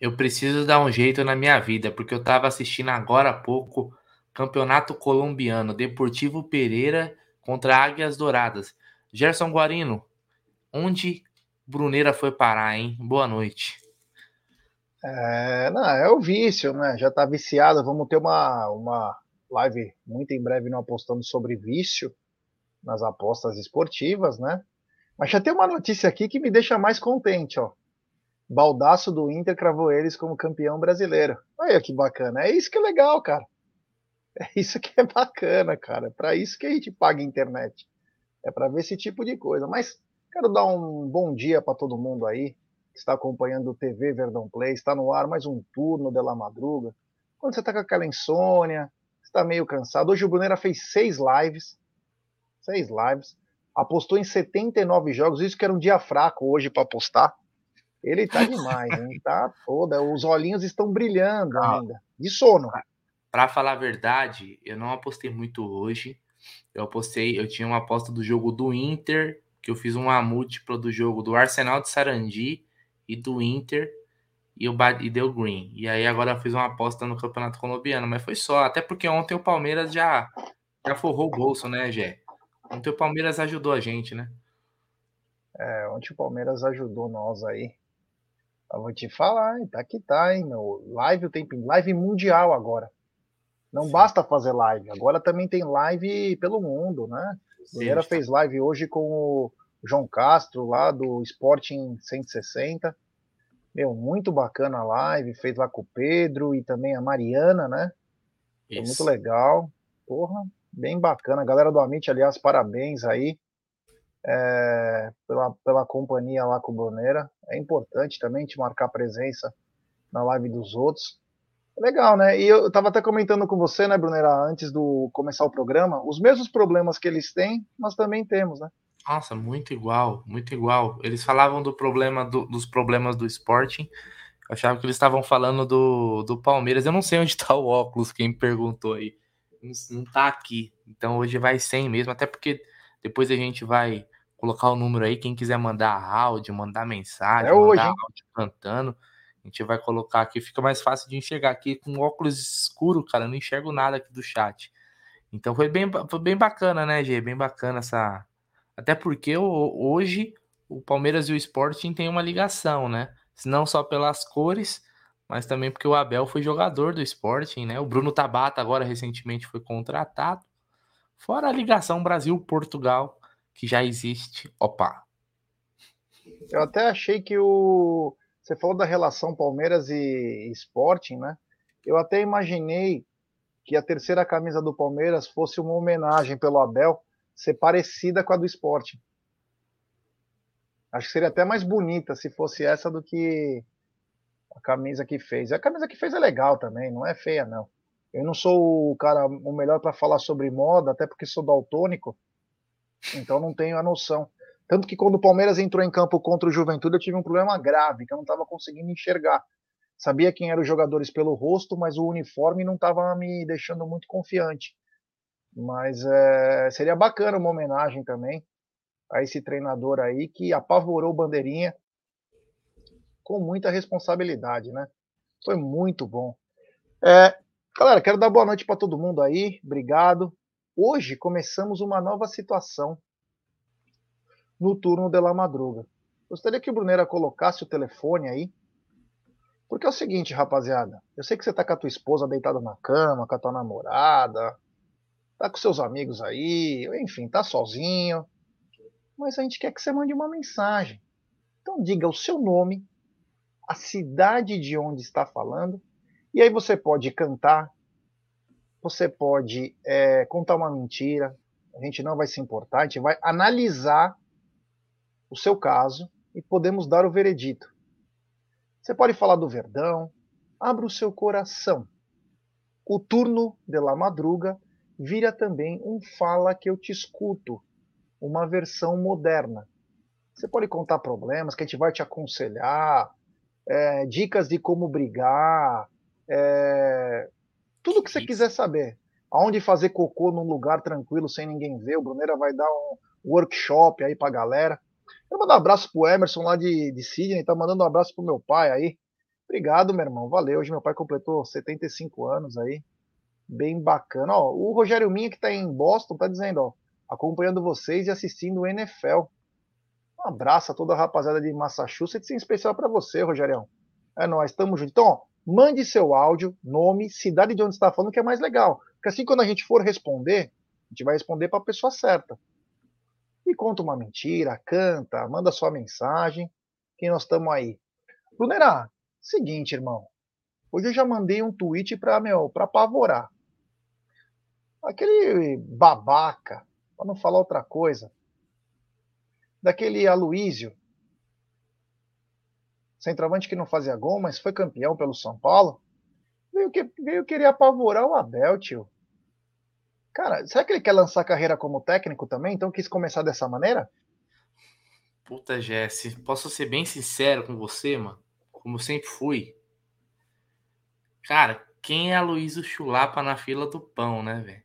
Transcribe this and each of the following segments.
eu preciso dar um jeito na minha vida, porque eu tava assistindo agora há pouco Campeonato Colombiano, Deportivo Pereira contra Águias Douradas. Gerson Guarino, onde Bruneira foi parar, hein? Boa noite. É, não, é o vício, né? Já tá viciado. Vamos ter uma, uma live muito em breve não apostando sobre vício nas apostas esportivas, né? Mas já tem uma notícia aqui que me deixa mais contente, ó. Baldaço do Inter cravou eles como campeão brasileiro. Olha que bacana. É isso que é legal, cara. É isso que é bacana, cara. É para isso que a gente paga a internet. É para ver esse tipo de coisa. Mas quero dar um bom dia para todo mundo aí que está acompanhando o TV Verdão Play. Está no ar mais um turno de la madruga. Quando você está com aquela insônia, está meio cansado. Hoje o Brunera fez seis lives. Seis lives. Apostou em 79 jogos. Isso que era um dia fraco hoje para apostar. Ele tá demais, hein? Tá toda. Os olhinhos estão brilhando ainda. De sono. Para falar a verdade, eu não apostei muito hoje. Eu apostei, eu tinha uma aposta do jogo do Inter, que eu fiz uma múltipla do jogo do Arsenal de Sarandi e do Inter e, eu, e deu green. E aí agora eu fiz uma aposta no Campeonato Colombiano, mas foi só, até porque ontem o Palmeiras já já forrou o bolso, né, Gé? Ontem o Palmeiras ajudou a gente, né? É, ontem o Palmeiras ajudou nós aí. Eu vou te falar, hein? Tá que tá, hein, meu. Live o tempo live mundial agora. Não Sim. basta fazer live, agora também tem live pelo mundo, né? Primeira fez live hoje com o João Castro, lá do Sporting 160. Meu, muito bacana a live, fez lá com o Pedro e também a Mariana, né? Foi muito legal. Porra, bem bacana. Galera do Amit, aliás, parabéns aí é, pela, pela companhia lá com o Bruneira. É importante também te marcar presença na live dos outros. Legal, né? E eu estava até comentando com você, né, Brunera, antes do começar o programa, os mesmos problemas que eles têm, nós também temos, né? Nossa, muito igual, muito igual. Eles falavam do problema do, dos problemas do Sporting. Eu achava que eles estavam falando do, do Palmeiras. Eu não sei onde está o óculos, quem me perguntou aí. Não, não tá aqui. Então hoje vai sem mesmo, até porque depois a gente vai colocar o número aí. Quem quiser mandar áudio, mandar mensagem, é mandar hoje, áudio cantando. A gente vai colocar aqui, fica mais fácil de enxergar aqui com óculos escuro, cara. Não enxergo nada aqui do chat. Então foi bem, foi bem bacana, né, Gê? Bem bacana essa. Até porque hoje o Palmeiras e o Sporting têm uma ligação, né? Não só pelas cores, mas também porque o Abel foi jogador do Sporting, né? O Bruno Tabata agora recentemente foi contratado. Fora a ligação Brasil-Portugal, que já existe. Opa! Eu até achei que o você falou da relação Palmeiras e Sporting, né? Eu até imaginei que a terceira camisa do Palmeiras fosse uma homenagem pelo Abel ser parecida com a do Sporting. Acho que seria até mais bonita se fosse essa do que a camisa que fez. A camisa que fez é legal também, não é feia não. Eu não sou o cara o melhor para falar sobre moda, até porque sou daltônico, então não tenho a noção. Tanto que quando o Palmeiras entrou em campo contra o Juventude, eu tive um problema grave, que eu não estava conseguindo enxergar. Sabia quem eram os jogadores pelo rosto, mas o uniforme não estava me deixando muito confiante. Mas é, seria bacana uma homenagem também a esse treinador aí que apavorou Bandeirinha com muita responsabilidade, né? Foi muito bom. É, galera, quero dar boa noite para todo mundo aí. Obrigado. Hoje começamos uma nova situação no turno de la madruga. Gostaria que o Brunera colocasse o telefone aí. Porque é o seguinte, rapaziada. Eu sei que você tá com a tua esposa deitada na cama, com a tua namorada, tá com seus amigos aí, enfim, tá sozinho. Mas a gente quer que você mande uma mensagem. Então diga o seu nome, a cidade de onde está falando, e aí você pode cantar, você pode é, contar uma mentira, a gente não vai se importar, a gente vai analisar o seu caso e podemos dar o veredito. Você pode falar do Verdão, abra o seu coração. O turno de la madruga vira também um fala que eu te escuto, uma versão moderna. Você pode contar problemas que a gente vai te aconselhar, é, dicas de como brigar, é, tudo que você quiser saber. Aonde fazer cocô num lugar tranquilo sem ninguém ver. O Bruneira vai dar um workshop aí pra galera. Quero mandar um abraço pro Emerson lá de, de Sydney, tá mandando um abraço pro meu pai aí. Obrigado, meu irmão. Valeu. Hoje meu pai completou 75 anos aí. Bem bacana. Ó, o Rogério Minha, que está em Boston, tá dizendo, ó, acompanhando vocês e assistindo o NFL. Um abraço a toda a rapaziada de Massachusetts, em especial para você, Rogério. É nós, estamos juntos. Então, ó, mande seu áudio, nome, cidade de onde está falando, que é mais legal. Porque assim, quando a gente for responder, a gente vai responder para a pessoa certa. E conta uma mentira, canta, manda sua mensagem, que nós estamos aí. Brunerá, Seguinte, irmão. Hoje eu já mandei um tweet para meu, para apavorar. Aquele babaca, para não falar outra coisa, daquele Aloísio, centroavante que não fazia gol, mas foi campeão pelo São Paulo, veio, que, veio querer apavorar o Abel, tio. Cara, será que ele quer lançar carreira como técnico também? Então quis começar dessa maneira? Puta, Jesse, posso ser bem sincero com você, mano? como sempre fui. Cara, quem é a Luísa Chulapa na fila do pão, né, velho?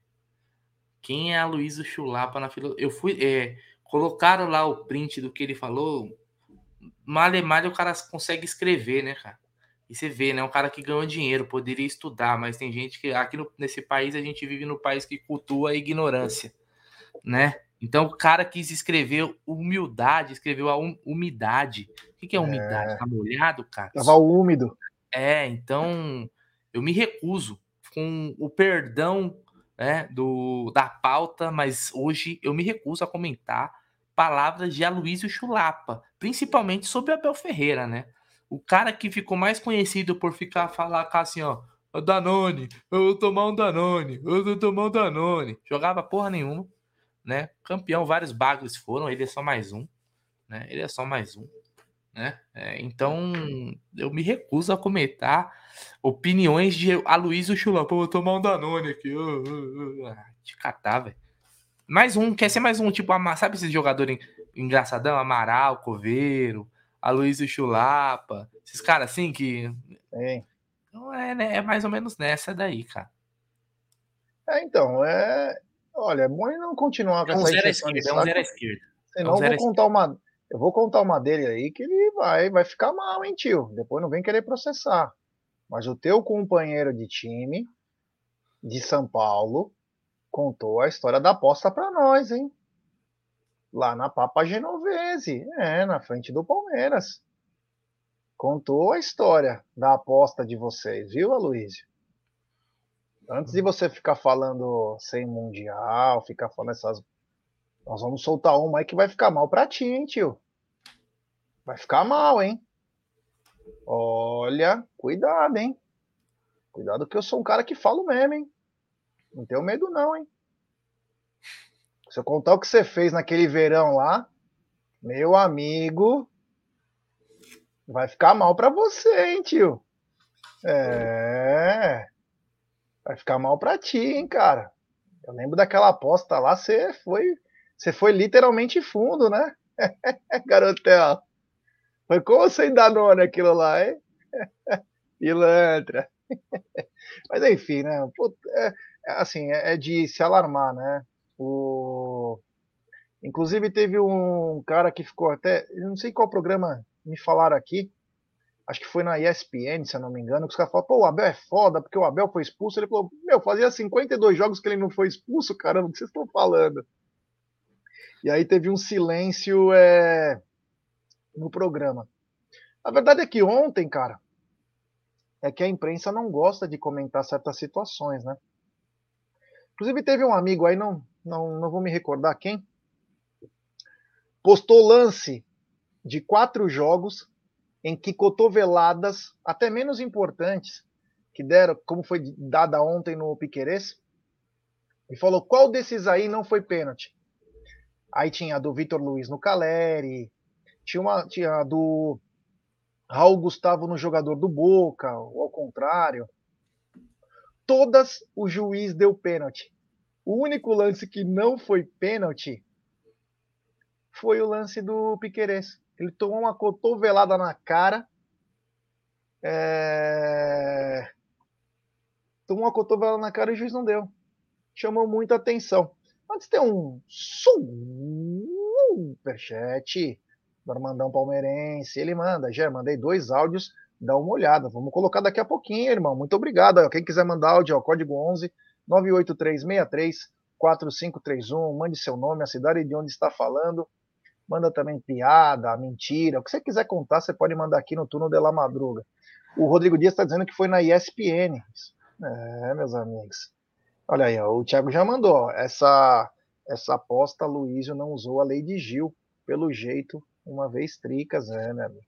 Quem é a Luísa Chulapa na fila? Eu fui. É, colocaram lá o print do que ele falou. Malha malha o cara consegue escrever, né, cara? E você vê, né? Um cara que ganhou dinheiro, poderia estudar, mas tem gente que aqui no, nesse país a gente vive no país que cultua a ignorância, né? Então o cara quis escrever humildade, escreveu a um, umidade. O que, é umidade? É... Tá molhado, cara? Tava úmido. É, então eu me recuso com o perdão né, do, da pauta, mas hoje eu me recuso a comentar palavras de Aloysio Chulapa, principalmente sobre Abel Ferreira, né? O cara que ficou mais conhecido por ficar falar assim, ó, Danone, eu vou tomar um Danone, eu vou tomar um Danone. Jogava porra nenhuma né? Campeão, vários bagres foram, ele é só mais um, né? Ele é só mais um, né? É, então, eu me recuso a comentar opiniões de Aloysio Chulapa. Vou tomar um Danone aqui. Uh, uh, uh. Te catar, velho. Mais um, quer ser mais um, tipo, sabe esse jogador engraçadão? Amaral, Coveiro, Aloysio Chulapa, esses caras assim que. É. Então é, né, é mais ou menos nessa daí, cara. É, então, é, Olha, é bom não continuar com é um essa zero esquerda, é um zero à esquerda. Senão é um eu vou contar uma. Eu vou contar uma dele aí que ele vai, vai ficar mal, hein, tio? Depois não vem querer processar. Mas o teu companheiro de time de São Paulo contou a história da aposta para nós, hein? Lá na Papa Genovese, é, na frente do Palmeiras. Contou a história da aposta de vocês, viu, Aloysio? Antes de você ficar falando sem mundial, ficar falando essas. Nós vamos soltar uma aí que vai ficar mal pra ti, hein, tio? Vai ficar mal, hein? Olha, cuidado, hein? Cuidado que eu sou um cara que falo mesmo, hein? Não tenho medo, não, hein? Se eu contar o que você fez naquele verão lá, meu amigo, vai ficar mal pra você, hein, tio? É. Vai ficar mal pra ti, hein, cara. Eu lembro daquela aposta lá, você foi, você foi literalmente fundo, né? Garotel. Foi com você Danone aquilo lá, hein? Pilantra. Mas enfim, né? É, é, assim, é, é de se alarmar, né? O... Inclusive teve um cara que ficou até. Eu não sei qual programa me falaram aqui, acho que foi na ESPN, se eu não me engano, que os caras falaram, pô, o Abel é foda, porque o Abel foi expulso. Ele falou, meu, fazia 52 jogos que ele não foi expulso, caramba, o que vocês estão falando? E aí teve um silêncio é, no programa. A verdade é que ontem, cara, é que a imprensa não gosta de comentar certas situações, né? Inclusive teve um amigo aí, não, não, não vou me recordar quem, postou lance de quatro jogos em que cotoveladas, até menos importantes, que deram, como foi dada ontem no Piquerez, e falou qual desses aí não foi pênalti. Aí tinha a do Vitor Luiz no Caleri, tinha, uma, tinha a do Raul Gustavo no jogador do Boca, ou ao contrário. Todas o juiz deu pênalti. O único lance que não foi pênalti foi o lance do Piquerez. Ele tomou uma cotovelada na cara. É... Tomou uma cotovelada na cara e o juiz não deu. Chamou muita atenção. Antes tem um superchat do Armandão Palmeirense. Ele manda, já mandei dois áudios dá uma olhada. Vamos colocar daqui a pouquinho, irmão. Muito obrigado. Quem quiser mandar áudio, ó, código 11 98363 4531. Mande seu nome, a cidade de onde está falando. Manda também piada, mentira. O que você quiser contar, você pode mandar aqui no turno de la madruga. O Rodrigo Dias está dizendo que foi na ESPN. É, meus amigos. Olha aí, ó, o Thiago já mandou. Essa, essa aposta, Luísio não usou a lei de Gil. Pelo jeito, uma vez tricas, é, né, amigo?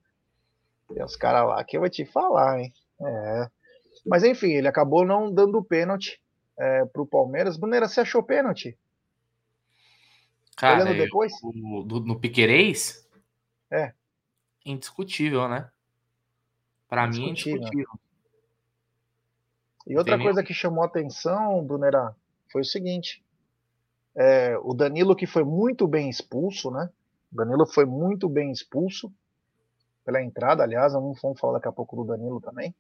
Tem uns caras lá que eu vou te falar, hein? É. Mas enfim, ele acabou não dando pênalti é, para o Palmeiras. Bruneira, você achou pênalti? Cara, Olhando depois? Eu, do, no Piquerez? É. Indiscutível, né? Para mim, é indiscutível. E outra coisa que chamou atenção, Brunerá, foi o seguinte: é, o Danilo, que foi muito bem expulso, né? O Danilo foi muito bem expulso pela entrada, aliás, vamos falar daqui a pouco do Danilo também.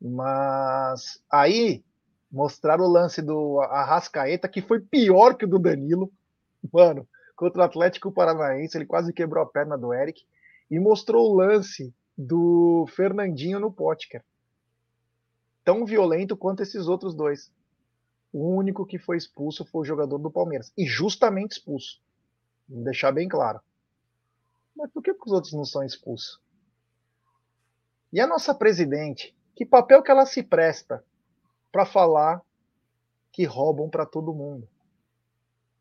Mas aí mostraram o lance do Arrascaeta, que foi pior que o do Danilo. Mano, contra o Atlético Paranaense, ele quase quebrou a perna do Eric. E mostrou o lance do Fernandinho no Potker. Tão violento quanto esses outros dois. O único que foi expulso foi o jogador do Palmeiras. E justamente expulso. Vou deixar bem claro. Mas por que os outros não são expulsos? E a nossa presidente, que papel que ela se presta para falar que roubam para todo mundo?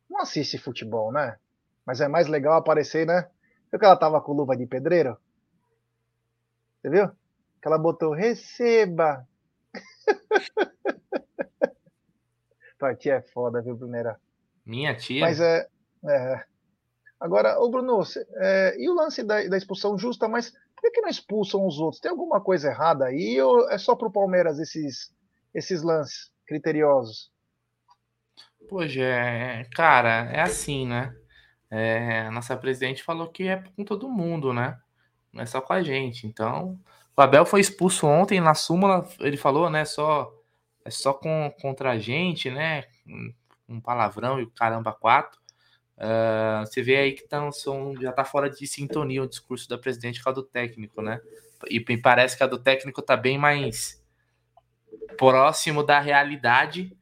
Não assiste futebol, né? Mas é mais legal aparecer, né? Viu que ela tava com luva de pedreiro? Você viu? Que ela botou receba. Tua tia é foda, viu, Bruneira? Minha tia? Mas é. é. Agora, ô Bruno, é, e o lance da, da, expulsão justa, mas por que, que não expulsam os outros? Tem alguma coisa errada aí ou é só pro Palmeiras esses, esses lances criteriosos? Pois é, cara, é assim, né? É, nossa presidente falou que é com todo mundo, né? Não é só com a gente. Então, o Abel foi expulso ontem na súmula, ele falou, né? Só é só com, contra a gente, né? Um palavrão e o caramba quatro. Uh, você vê aí que tão, são, já tá fora de sintonia o discurso da presidente com a do técnico, né? E me parece que a do técnico tá bem mais próximo da realidade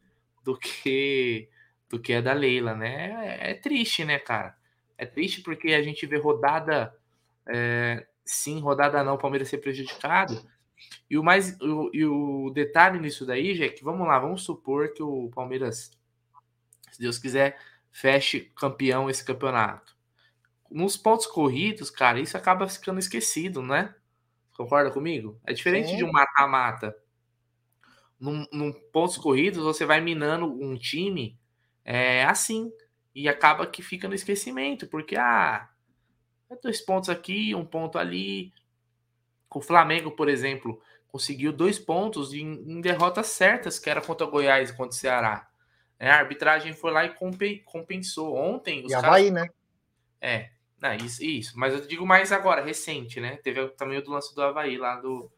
do que do que a da Leila, né? É, é triste, né, cara? É triste porque a gente vê rodada é, sim, rodada não, o Palmeiras ser prejudicado. E o mais o, e o detalhe nisso daí, já é que vamos lá, vamos supor que o Palmeiras, se Deus quiser, feche campeão esse campeonato. Nos pontos corridos, cara, isso acaba ficando esquecido, né? Concorda comigo? É diferente Sim. de um mata-mata. Num, num, pontos corridos, você vai minando um time é, assim. E acaba que fica no esquecimento, porque ah, é dois pontos aqui, um ponto ali. O Flamengo, por exemplo, conseguiu dois pontos em, em derrotas certas, que era contra o Goiás e contra o Ceará. É, a arbitragem foi lá e compensou. Ontem. Os e Havaí, caras... né? É, não, isso, isso. Mas eu digo mais agora, recente, né? Teve também o do lance do Havaí lá do.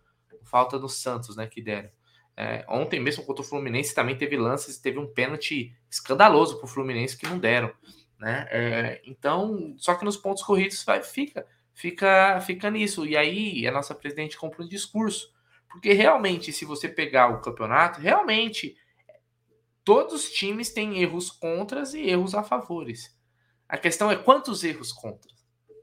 Falta do Santos, né? Que deram. É, ontem mesmo contra o Fluminense também teve lances, teve um pênalti escandaloso para o Fluminense que não deram, né? É, então, só que nos pontos corridos vai, fica, fica, fica nisso. E aí a nossa presidente compra um discurso, porque realmente, se você pegar o campeonato, realmente todos os times têm erros contras e erros a favores. A questão é quantos erros contra?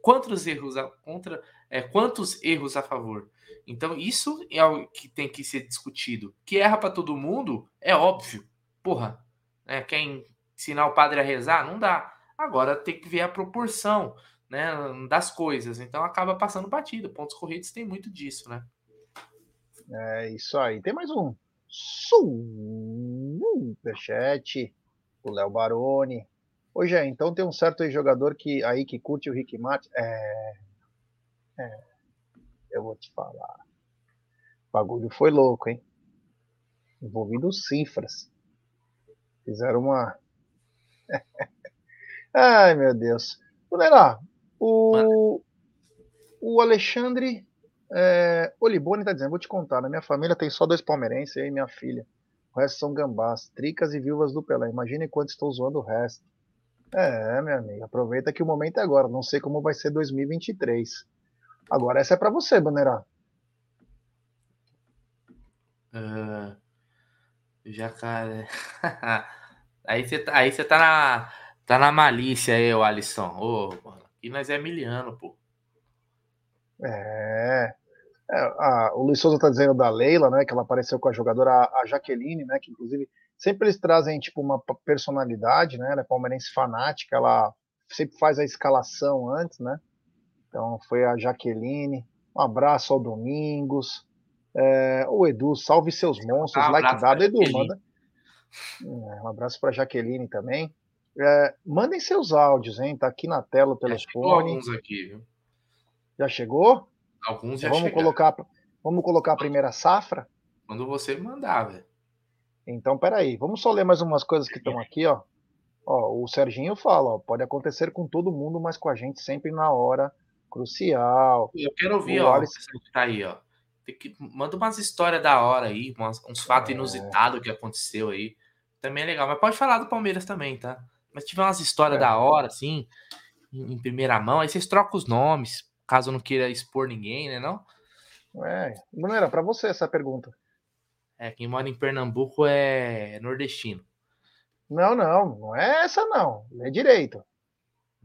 Quantos erros a, contra? É, quantos erros a favor? Então, isso é o que tem que ser discutido. Que erra para todo mundo é óbvio. Porra, né? quem ensinar o padre a rezar? Não dá. Agora tem que ver a proporção né, das coisas. Então acaba passando batido. Pontos corridos tem muito disso, né? É isso aí. Tem mais um superchat, o Léo Baroni. Hoje é, então tem um certo jogador que aí que curte o Rick Martin. É, é, eu vou te falar. O bagulho foi louco, hein? Envolvido cifras. Fizeram uma. Ai, meu Deus. Galera, o, o Alexandre é, Olibone tá dizendo, vou te contar, na minha família tem só dois palmeirenses, eu e minha filha. O resto são gambás, tricas e viúvas do Pelé. Imagine quanto estou zoando o resto. É, meu amigo, aproveita que o momento é agora. Não sei como vai ser 2023. Agora essa é para você, Banerá. Uh, jacaré. aí você tá, aí você tá na tá na malícia aí, o Alisson. Ô, oh, aqui nós é miliano, pô. É. é a, o Luiz Souza tá dizendo da Leila, né? Que ela apareceu com a jogadora a, a Jaqueline, né? Que inclusive sempre eles trazem tipo uma personalidade, né? Ela é palmeirense fanática, ela sempre faz a escalação antes, né? Então foi a Jaqueline. Um abraço ao Domingos. É, o Edu, salve seus monstros, um like dado. Edu, manda. É, um abraço para Jaqueline também. É, mandem seus áudios, hein? Tá aqui na tela o telefone. alguns aqui, viu? Já chegou? Alguns já vamos chegaram. colocar Vamos colocar a primeira safra? Quando você mandar, velho. Então, peraí. Vamos só ler mais umas coisas que estão aqui, ó. Ó, o Serginho fala, ó, pode acontecer com todo mundo, mas com a gente sempre na hora crucial. Eu quero ouvir, o ó, Alice... que tá aí, ó. Que... Manda umas histórias da hora aí, umas, uns fatos é... inusitados que aconteceu aí. Também é legal. Mas pode falar do Palmeiras também, tá? Mas tiver umas histórias é. da hora, assim, em, em, primeira mão, aí vocês trocam os nomes, caso não queira expor ninguém, né, não? É, não era para você essa pergunta. É, quem mora em Pernambuco é nordestino. Não, não, não é essa não. É direito.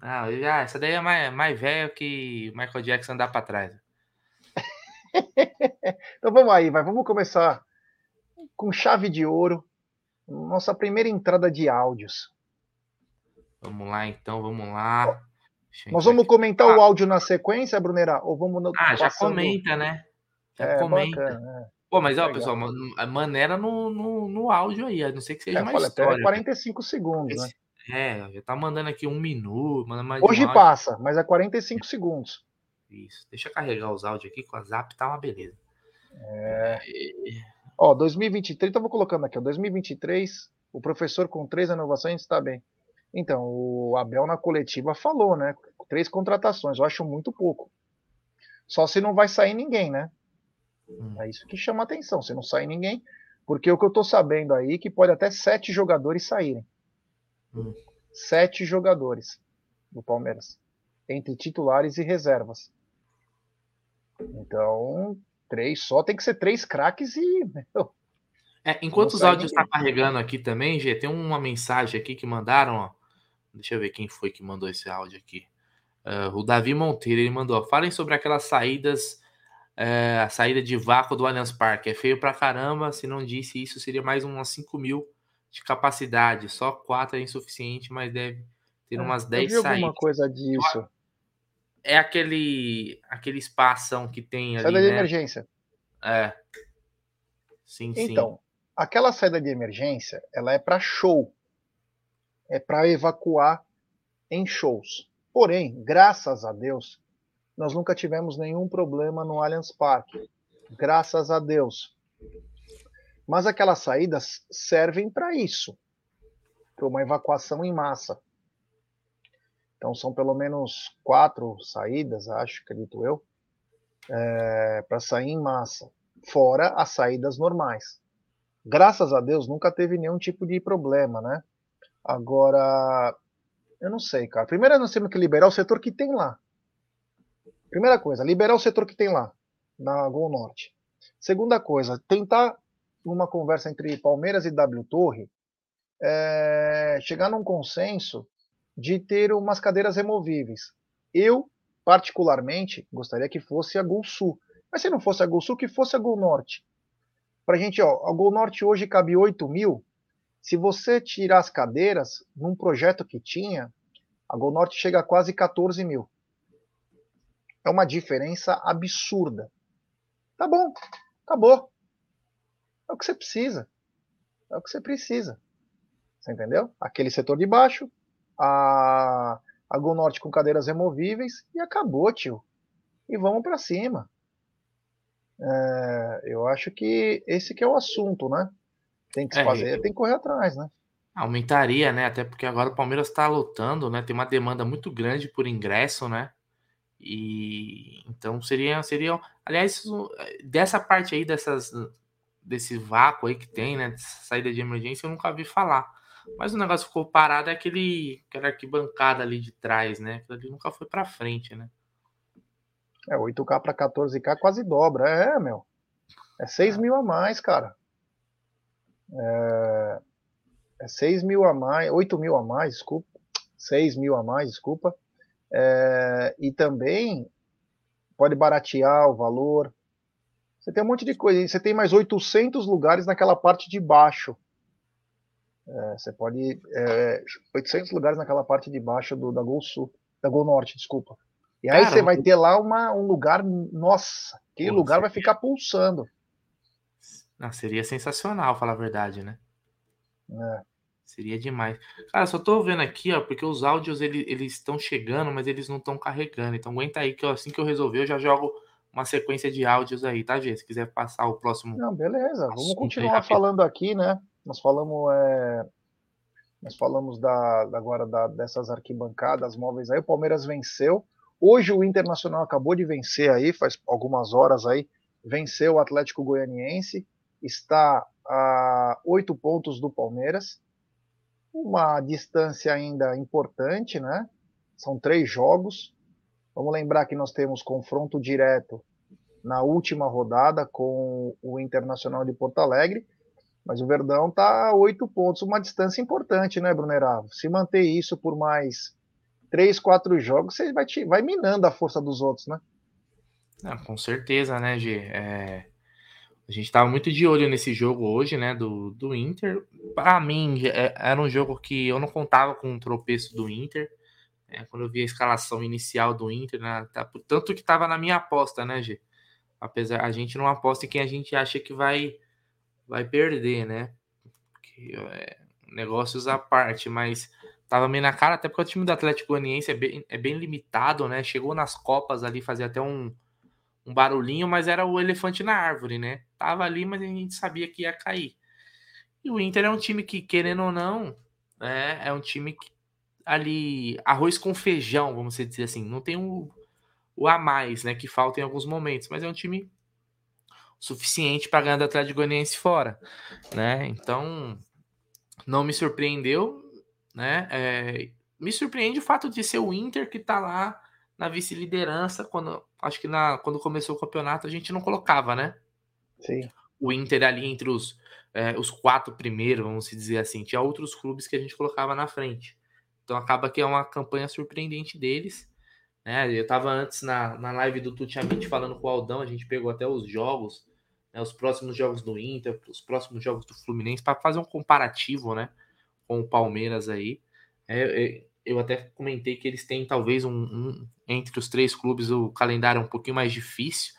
Ah, já, essa daí é mais, mais velho que Michael Jackson andar para trás. então vamos aí, vai, vamos começar com chave de ouro. Nossa primeira entrada de áudios. Vamos lá, então, vamos lá. Nós vamos comentar ah. o áudio na sequência, Brunera? Ou vamos no, Ah, já comenta, né? Já é, comenta. Bacana, é. Pô, mas ó, Legal. pessoal, maneira no, no, no áudio aí, a não ser que seja é, mais história. Até 45 segundos, né? É, já tá mandando aqui um minuto, manda mais Hoje passa, mas é 45 segundos. Isso. Deixa eu carregar os áudios aqui, com a Zap tá uma beleza. É. Ó, 2023, então vou colocando aqui, ó, 2023, o professor com três inovações está bem. Então, o Abel na coletiva falou, né? Três contratações, eu acho muito pouco. Só se não vai sair ninguém, né? Hum. É isso que chama atenção, se não sai ninguém, porque o que eu tô sabendo aí é que pode até sete jogadores saírem. Hum. Sete jogadores do Palmeiras, entre titulares e reservas. Então, três só tem que ser três craques e. Meu, é, enquanto os áudios estão tá carregando aqui também, Gê, tem uma mensagem aqui que mandaram, ó. Deixa eu ver quem foi que mandou esse áudio aqui. Uh, o Davi Monteiro, ele mandou, falem sobre aquelas saídas, uh, a saída de vácuo do Allianz Parque. É feio pra caramba, se não disse isso, seria mais umas 5 mil de capacidade. Só 4 é insuficiente, mas deve ter é, umas 10 saídas. alguma coisa disso. É aquele, aquele espação que tem ali, Saída né? de emergência. É. Sim, então, sim. Então, aquela saída de emergência, ela é para show. É para evacuar em shows. Porém, graças a Deus, nós nunca tivemos nenhum problema no Allianz Parque. Graças a Deus. Mas aquelas saídas servem para isso para uma evacuação em massa. Então são pelo menos quatro saídas, acho, acredito eu, é, para sair em massa, fora as saídas normais graças a Deus, nunca teve nenhum tipo de problema, né? Agora, eu não sei, cara. Primeiro, nós temos que liberar o setor que tem lá. Primeira coisa, liberar o setor que tem lá, na Gol Norte. Segunda coisa, tentar, numa conversa entre Palmeiras e W Torre, é, chegar num consenso de ter umas cadeiras removíveis. Eu, particularmente, gostaria que fosse a Gol Sul. Mas se não fosse a Gol Sul, que fosse a Gol Norte. Para a gente, ó, a Gol Norte hoje cabe 8 mil. Se você tirar as cadeiras, num projeto que tinha, a Gol Norte chega a quase 14 mil. É uma diferença absurda. Tá bom, acabou. É o que você precisa. É o que você precisa. Você entendeu? Aquele setor de baixo, a, a Gol Norte com cadeiras removíveis e acabou, tio. E vamos para cima. É, eu acho que esse que é o assunto, né? Tem que é, fazer, tem que correr atrás, né? Aumentaria, né? Até porque agora o Palmeiras está lutando, né? Tem uma demanda muito grande por ingresso, né? E então seria, seria, aliás, dessa parte aí dessas desse vácuo aí que tem, né? Saída de emergência, eu nunca vi falar. Mas o negócio ficou parado é aquele aquela arquibancada ali de trás, né? Aquilo ali nunca foi para frente, né? É, 8K para 14K quase dobra. É, meu. É 6 mil a mais, cara. É, é 6 mil a mais, 8 mil a mais, desculpa. 6 mil a mais, desculpa. É, e também pode baratear o valor. Você tem um monte de coisa. Você tem mais 800 lugares naquela parte de baixo. É, você pode. É, 800 lugares naquela parte de baixo do, da Gol Sul. Da Gol Norte, desculpa. E aí Cara, você vai ter lá uma, um lugar. Nossa, aquele Pô, lugar vai ficar pulsando. Não, seria sensacional, falar a verdade, né? É. Seria demais. Cara, só tô vendo aqui, ó, porque os áudios eles estão chegando, mas eles não estão carregando. Então aguenta aí que eu, assim que eu resolver, eu já jogo uma sequência de áudios aí, tá, Gê? Se quiser passar o próximo. Não, beleza. Vamos continuar falando aqui, né? Nós falamos, é... nós falamos da, agora da, dessas arquibancadas móveis aí. O Palmeiras venceu. Hoje o Internacional acabou de vencer aí, faz algumas horas aí, venceu o Atlético Goianiense está a oito pontos do Palmeiras, uma distância ainda importante, né? São três jogos. Vamos lembrar que nós temos confronto direto na última rodada com o Internacional de Porto Alegre, mas o Verdão está a oito pontos, uma distância importante, né, Bruneravo? Se manter isso por mais três, quatro jogos, você vai, te, vai minando a força dos outros, né? Não, com certeza, né, G? É... A gente estava muito de olho nesse jogo hoje, né, do, do Inter. Para mim, é, era um jogo que eu não contava com o tropeço do Inter. Né, quando eu vi a escalação inicial do Inter, né, tá, tanto que estava na minha aposta, né, G? Apesar, a gente não aposta em quem a gente acha que vai, vai perder, né? Porque, é, negócios à parte, mas tava meio na cara, até porque o time do Atlético Goianiense é bem, é bem limitado, né? Chegou nas Copas ali, fazia até um um barulhinho, mas era o elefante na árvore, né? Tava ali, mas a gente sabia que ia cair. E o Inter é um time que, querendo ou não, é, é um time que ali arroz com feijão, vamos dizer assim, não tem o, o a mais, né, que falta em alguns momentos, mas é um time suficiente para ganhar do Atlético Goianiense fora, né? Então não me surpreendeu, né? É, me surpreende o fato de ser o Inter que tá lá na vice-liderança, quando acho que na, quando começou o campeonato a gente não colocava, né? Sim. O Inter ali entre os, é, os quatro primeiros, vamos dizer assim. Tinha outros clubes que a gente colocava na frente. Então acaba que é uma campanha surpreendente deles. Né? Eu estava antes na, na live do Tutiamite falando com o Aldão, a gente pegou até os jogos, né, os próximos jogos do Inter, os próximos jogos do Fluminense, para fazer um comparativo né, com o Palmeiras aí. É, é, eu até comentei que eles têm talvez um, um, entre os três clubes o calendário um pouquinho mais difícil,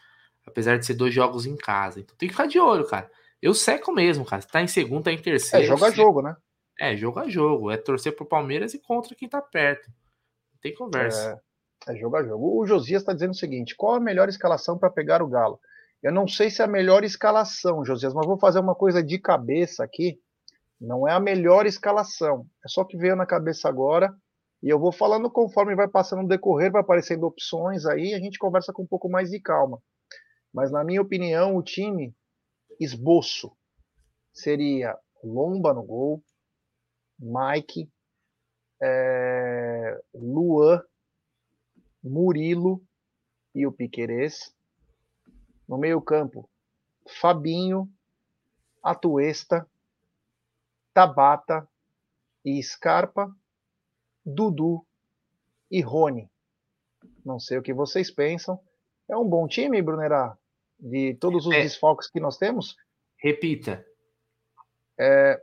apesar de ser dois jogos em casa. Então tem que ficar de olho, cara. Eu seco mesmo, cara. Tá em segundo, tá em terceiro. É jogo a jogo, né? É, jogo a jogo. É torcer pro Palmeiras e contra quem tá perto. Não tem conversa. É, é jogo a jogo. O Josias tá dizendo o seguinte: qual a melhor escalação para pegar o Galo? Eu não sei se é a melhor escalação, Josias, mas vou fazer uma coisa de cabeça aqui. Não é a melhor escalação. É só que veio na cabeça agora e eu vou falando conforme vai passando o decorrer, vai aparecendo opções aí, a gente conversa com um pouco mais de calma. Mas na minha opinião, o time esboço seria Lomba no gol, Mike, é, Luan, Murilo e o Piquerez. No meio campo, Fabinho, Atuesta, Tabata e Scarpa Dudu e Rony. Não sei o que vocês pensam. É um bom time, Brunerá? De todos os é. desfalques que nós temos? Repita. É,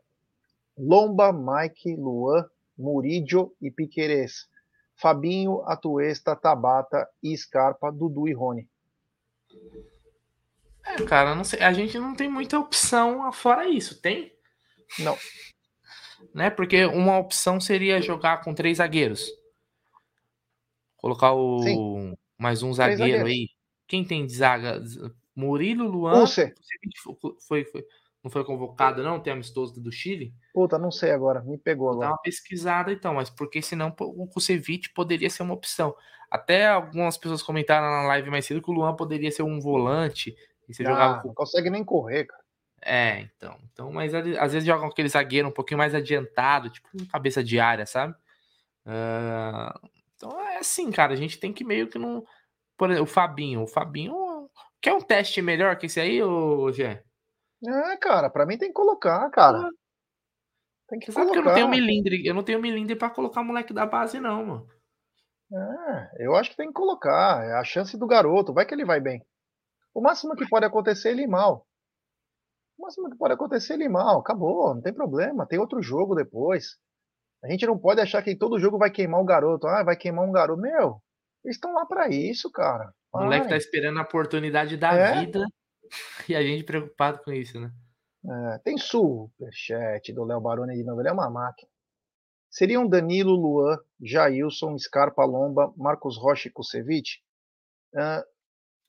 Lomba, Mike, Luan, Muridio e Piquerez. Fabinho, Atuesta, Tabata e Scarpa, Dudu e Rony. É, cara, sei. A gente não tem muita opção fora isso, tem? Não né? Porque uma opção seria jogar com três zagueiros. Colocar o Sim. mais um zagueiro aí. Quem tem de zaga? Murilo, Luan. Foi, foi, foi, não foi convocado, não? Tem amistoso do Chile? Puta, não sei agora. Me pegou agora. Dá uma pesquisada então, mas porque senão o Kusevich poderia ser uma opção. Até algumas pessoas comentaram na live mais cedo que o Luan poderia ser um volante. E você ah, jogava... Não consegue nem correr, cara. É, então. então mas às vezes jogam aquele zagueiro um pouquinho mais adiantado, tipo cabeça de área, sabe? Uh, então é assim, cara, a gente tem que meio que não. Por exemplo, o Fabinho. O Fabinho Quer um teste melhor que esse aí, ô Gé? É, cara, pra mim tem que colocar, cara. Tem que Você colocar. Sabe que eu não tenho milindre, eu não tenho milindre pra colocar moleque da base, não, mano. É, eu acho que tem que colocar. É a chance do garoto. Vai que ele vai bem. O máximo que pode acontecer é ele ir mal. O máximo que pode acontecer é ele ir mal. Acabou, não tem problema. Tem outro jogo depois. A gente não pode achar que todo jogo vai queimar o garoto. Ah, vai queimar um garoto. Meu, eles estão lá para isso, cara. O moleque tá esperando a oportunidade da é? vida e a gente preocupado com isso, né? É, tem superchat do Léo Baroni de novo. Ele é uma máquina. Seriam Danilo, Luan, Jailson, Scarpa, Lomba, Marcos Rocha e Kusevich? Uh,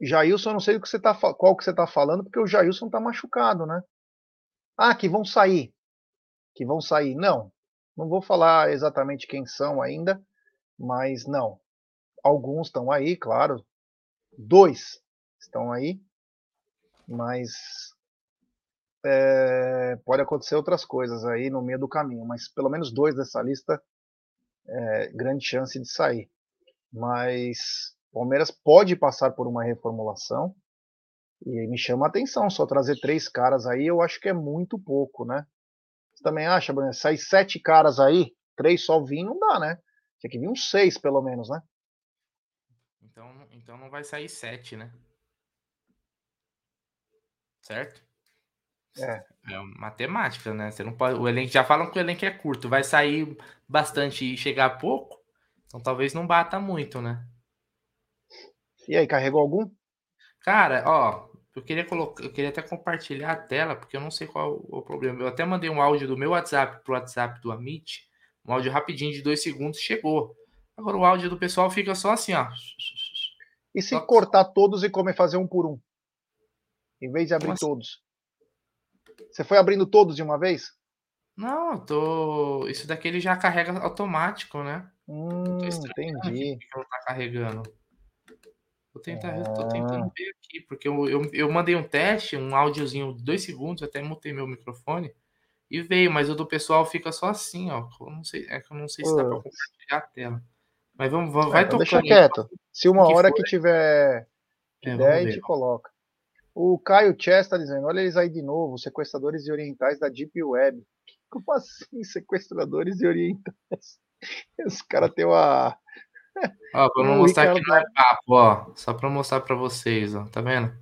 Jailson, não sei o que você tá, qual que você está falando, porque o Jailson está machucado, né? Ah, que vão sair. Que vão sair. Não. Não vou falar exatamente quem são ainda, mas não. Alguns estão aí, claro. Dois estão aí, mas é, pode acontecer outras coisas aí no meio do caminho, mas pelo menos dois dessa lista, é, grande chance de sair. Mas Palmeiras pode passar por uma reformulação e me chama a atenção só trazer três caras aí, eu acho que é muito pouco, né? Você também acha, Bruno? Sair sete caras aí, três só vir, não dá, né? Tem que vir uns seis, pelo menos, né? Então, então não vai sair sete, né? Certo? É. é matemática, né? Você não pode. O elenco já falam que o elenco é curto, vai sair bastante e chegar pouco, então talvez não bata muito, né? E aí, carregou algum? Cara, ó, eu queria colocar, eu queria até compartilhar a tela, porque eu não sei qual o problema. Eu até mandei um áudio do meu WhatsApp pro WhatsApp do Amit, um áudio rapidinho de dois segundos, chegou. Agora o áudio do pessoal fica só assim, ó. E se só... cortar todos e comer fazer um por um? Em vez de abrir Nossa. todos. Você foi abrindo todos de uma vez? Não, tô. Isso daqui ele já carrega automático, né? Hum, entendi. Que não tá carregando. Vou tentar, ah. tô tentando ver aqui, porque eu, eu, eu mandei um teste, um áudiozinho de dois segundos, até mutei meu microfone e veio, mas o do pessoal fica só assim, ó. Eu não sei, é que eu não sei se dá pra compartilhar a tela. Mas vamos, vamos vai então tocando. Deixa quieto. Se uma que hora for, que tiver é, ideia, a gente coloca. O Caio Chess está dizendo: olha eles aí de novo, sequestradores e orientais da Deep Web. Como assim, sequestradores e orientais? Os caras têm uma. Ó, não mostrar que não é papo, ó. Só pra mostrar pra vocês, ó. Tá vendo?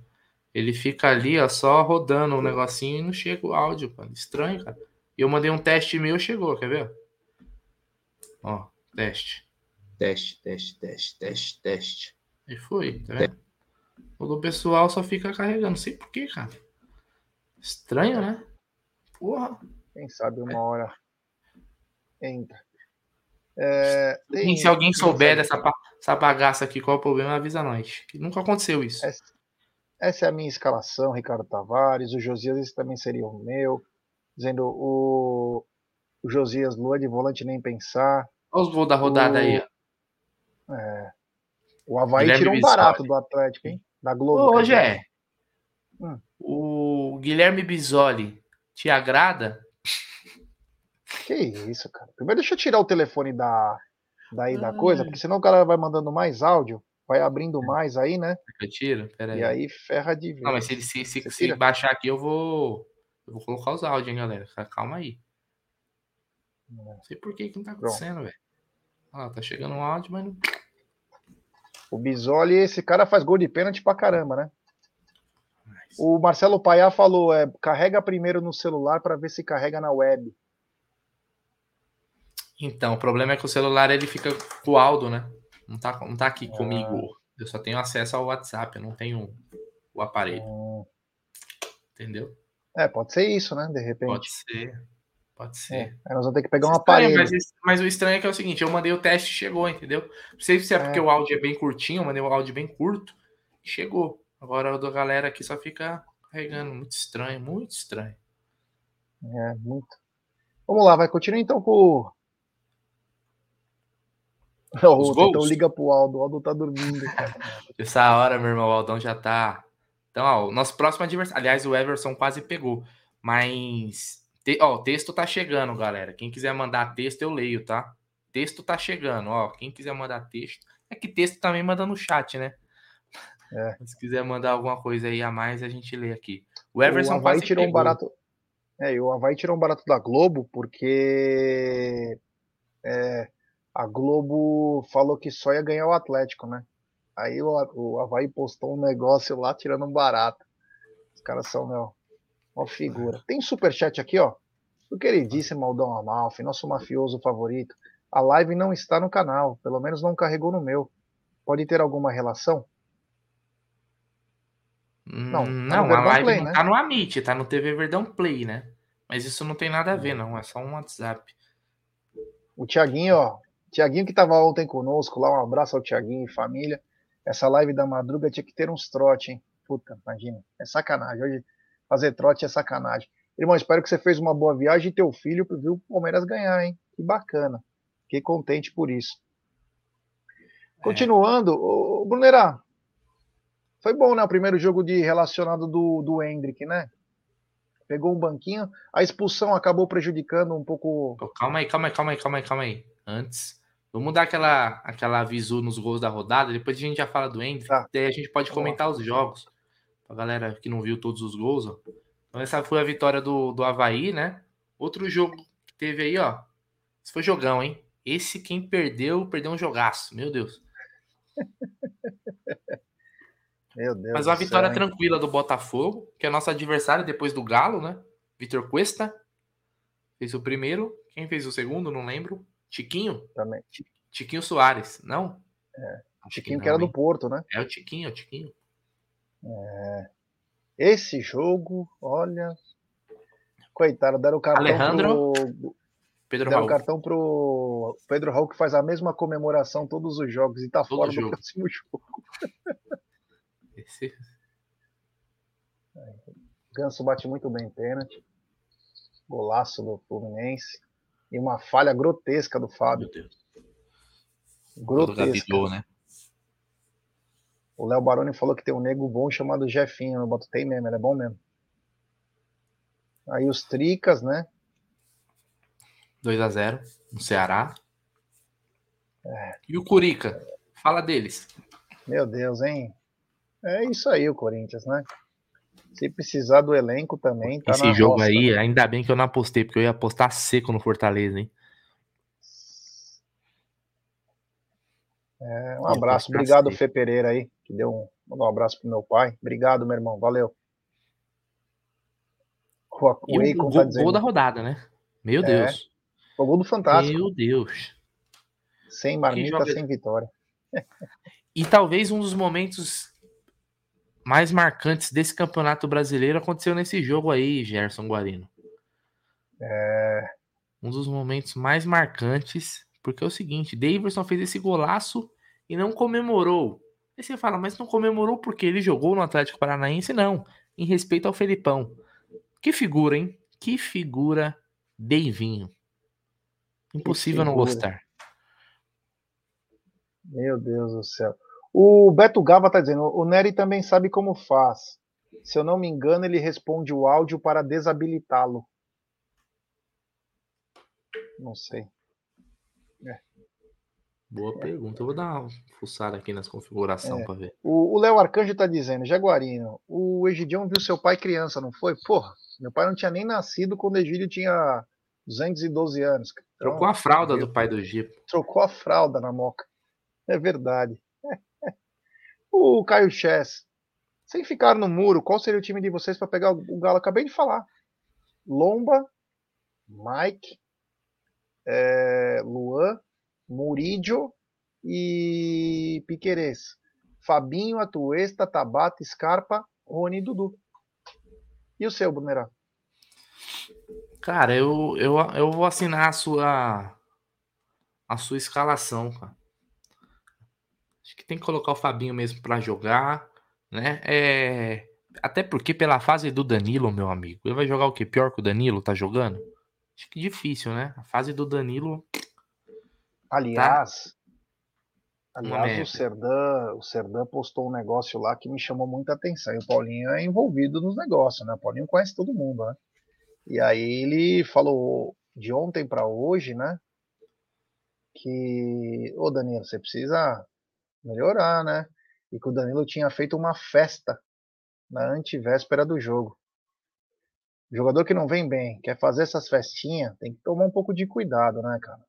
Ele fica ali, ó, só rodando o um negocinho e não chega o áudio, cara. Estranho, cara. E eu mandei um teste meu, chegou, quer ver? Ó, teste. Teste, teste, teste, teste, teste. E foi, tá vendo? O do pessoal só fica carregando. Não sei porquê, cara. Estranho, né? Porra. Quem sabe uma hora entra. É, tem, se alguém souber dessa essa bagaça aqui, qual é o problema, avisa nós. Que nunca aconteceu isso. Essa, essa, é a minha escalação, Ricardo Tavares. O Josias esse também seria o meu. Dizendo o, o Josias Lua de volante nem pensar. Olha os voos da rodada o, aí. É, o Havaí Guilherme tirou um barato do Atlético, hein? Da Globo. Hoje é. Hum. O Guilherme Bisoli te agrada? Que isso, cara. Primeiro deixa eu tirar o telefone da, daí da coisa, porque senão o cara vai mandando mais áudio, vai abrindo é. mais aí, né? Eu tiro, peraí. E aí ferra de vez. Não, mas se, se, se, se baixar aqui, eu vou. Eu vou colocar os áudios, hein, galera. Calma aí. Não sei por que que não tá acontecendo, velho. Ah, tá chegando um áudio, mas não. O Bisoli, esse cara faz gol de pênalti pra caramba, né? O Marcelo Paiá falou: é, carrega primeiro no celular para ver se carrega na web. Então, o problema é que o celular ele fica com o Aldo, né? Não tá, não tá aqui ah. comigo. Eu só tenho acesso ao WhatsApp, eu não tenho o aparelho. Ah. Entendeu? É, pode ser isso, né? De repente. Pode ser. Pode ser. É, nós vamos ter que pegar um aparelho. Mas, mas, o estranho é que é o seguinte: eu mandei o teste e chegou, entendeu? Não sei se é, é porque o áudio é bem curtinho, eu mandei o áudio bem curto e chegou. Agora o da galera aqui só fica carregando. Muito estranho, muito estranho. É, muito. Vamos lá, vai continuar então com. Oh, então liga pro Aldo, o Aldo tá dormindo. Essa hora, meu irmão, o Aldão já tá. Então, ó, o nosso próximo adversário. Aliás, o Everson quase pegou. Mas te, ó, o texto tá chegando, galera. Quem quiser mandar texto, eu leio, tá? Texto tá chegando, ó. Quem quiser mandar texto. É que texto também manda no chat, né? É. Se quiser mandar alguma coisa aí a mais, a gente lê aqui. O Everson o Havaí tirou um barato. É, o Havaí tirou um barato da Globo porque é, a Globo falou que só ia ganhar o Atlético, né? Aí o, o Havaí postou um negócio lá tirando um barato. Os caras são, meu, uma figura. Tem superchat aqui, ó. O queridíssimo Aldão Amalfi, nosso mafioso favorito. A live não está no canal, pelo menos não carregou no meu. Pode ter alguma relação? Não, hum, tá não a live Play, não né? tá no Amit, tá no TV Verdão Play, né? Mas isso não tem nada a ver, não. É só um WhatsApp. O Tiaguinho, ó. Tiaguinho que tava ontem conosco lá, um abraço ao Tiaguinho e família. Essa live da madruga tinha que ter uns trote, hein? Puta, imagina. É sacanagem. Hoje fazer trote é sacanagem. Irmão, espero que você fez uma boa viagem e teu filho viu o Palmeiras ganhar, hein? Que bacana. Fiquei contente por isso. É. Continuando, o Brunerá, foi bom, né? O primeiro jogo de relacionado do, do Hendrick, né? Pegou um banquinho. A expulsão acabou prejudicando um pouco. calma aí, calma aí, calma aí, calma aí, calma aí. Antes, vamos dar aquela, aquela visu nos gols da rodada. Depois a gente já fala do Hendrick. Tá. Daí a gente pode comentar os jogos. Pra galera que não viu todos os gols, ó. Então, essa foi a vitória do, do Havaí, né? Outro jogo que teve aí, ó. Esse foi jogão, hein? Esse quem perdeu, perdeu um jogaço. Meu Deus. Meu Deus Mas uma vitória céu, tranquila do Botafogo, que é nosso adversário depois do Galo, né? Vitor Cuesta fez o primeiro. Quem fez o segundo? Não lembro. Tiquinho? Também. Tiquinho Soares, não? É. Tiquinho que, não, que era hein? do Porto, né? É o Tiquinho, é o Tiquinho. É. Esse jogo, olha. Coitado, deram o cartão Alejandro, pro. Pedro deram o cartão pro Pedro Raul, que faz a mesma comemoração todos os jogos e tá Todo fora jogo. do próximo jogo. Esse... Ganso bate muito bem pênalti. Golaço do Fluminense. E uma falha grotesca do Fábio. Meu Deus. Grotesca. né? O Léo Baroni falou que tem um nego bom chamado Jefinho. Eu boto tem mesmo, ele é bom mesmo. Aí os Tricas, né? 2 a 0 no Ceará. É. E o Curica? Fala deles. Meu Deus, hein? É isso aí, o Corinthians, né? Se precisar do elenco também, tá Esse jogo roça, aí, né? ainda bem que eu não apostei, porque eu ia apostar seco no Fortaleza, hein? É, um abraço, obrigado, Fê Pereira aí, que deu um, um abraço pro meu pai. Obrigado, meu irmão, valeu. O, o, o gol, tá dizendo... gol da rodada, né? Meu é, Deus. O gol do Fantástico. Meu Deus. Sem marmita, sem vitória. E talvez um dos momentos mais marcantes desse campeonato brasileiro aconteceu nesse jogo aí, Gerson Guarino. É... Um dos momentos mais marcantes, porque é o seguinte, Davidson fez esse golaço e não comemorou. Aí você fala, mas não comemorou porque ele jogou no Atlético Paranaense? Não, em respeito ao Felipão. Que figura, hein? Que figura Deivinho. Impossível não gostar. Meu Deus do céu. O Beto Gava está dizendo, o Nery também sabe como faz. Se eu não me engano, ele responde o áudio para desabilitá-lo. Não sei. É. Boa pergunta. Eu vou dar uma fuçada aqui nas configurações é. para ver. O Léo Arcanjo está dizendo, Jaguarino, o Egidião viu seu pai criança, não foi? Porra, meu pai não tinha nem nascido quando o Egídio tinha 212 anos. Então, Trocou a fralda do pai do Egito. Trocou a fralda na moca. É verdade. O Caio Chess. Sem ficar no muro, qual seria o time de vocês para pegar o Galo? Acabei de falar. Lomba, Mike, é, Luan, Murídio e Piquerez. Fabinho, Atuesta, Tabata, Scarpa, Rony e Dudu. E o seu, Bunerá? Cara, eu, eu, eu vou assinar a sua a sua escalação, cara. Acho que tem que colocar o Fabinho mesmo para jogar, né? É... Até porque pela fase do Danilo, meu amigo, ele vai jogar o que? Pior que o Danilo tá jogando? Acho que difícil, né? A fase do Danilo. Aliás, tá... aliás, o Serdan, o Serdan postou um negócio lá que me chamou muita atenção. E o Paulinho é envolvido nos negócios, né? O Paulinho conhece todo mundo, né? E aí ele falou de ontem para hoje, né? Que, ô Danilo, você precisa melhorar, né? e que o Danilo tinha feito uma festa na antivéspera do jogo. Jogador que não vem bem, quer fazer essas festinhas, tem que tomar um pouco de cuidado, né, cara?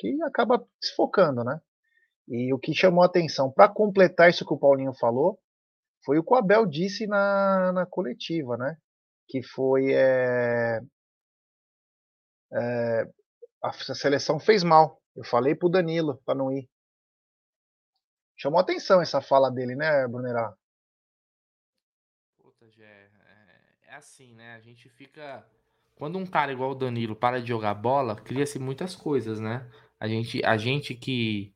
Que acaba desfocando, né? E o que chamou a atenção, para completar isso que o Paulinho falou, foi o que o Abel disse na, na coletiva, né? Que foi. É, é, a seleção fez mal. Eu falei pro Danilo para não ir. Chamou atenção essa fala dele, né, Brunerá? Puta, Gé, é, é assim, né? A gente fica. Quando um cara igual o Danilo para de jogar bola, cria-se muitas coisas, né? A gente, a gente que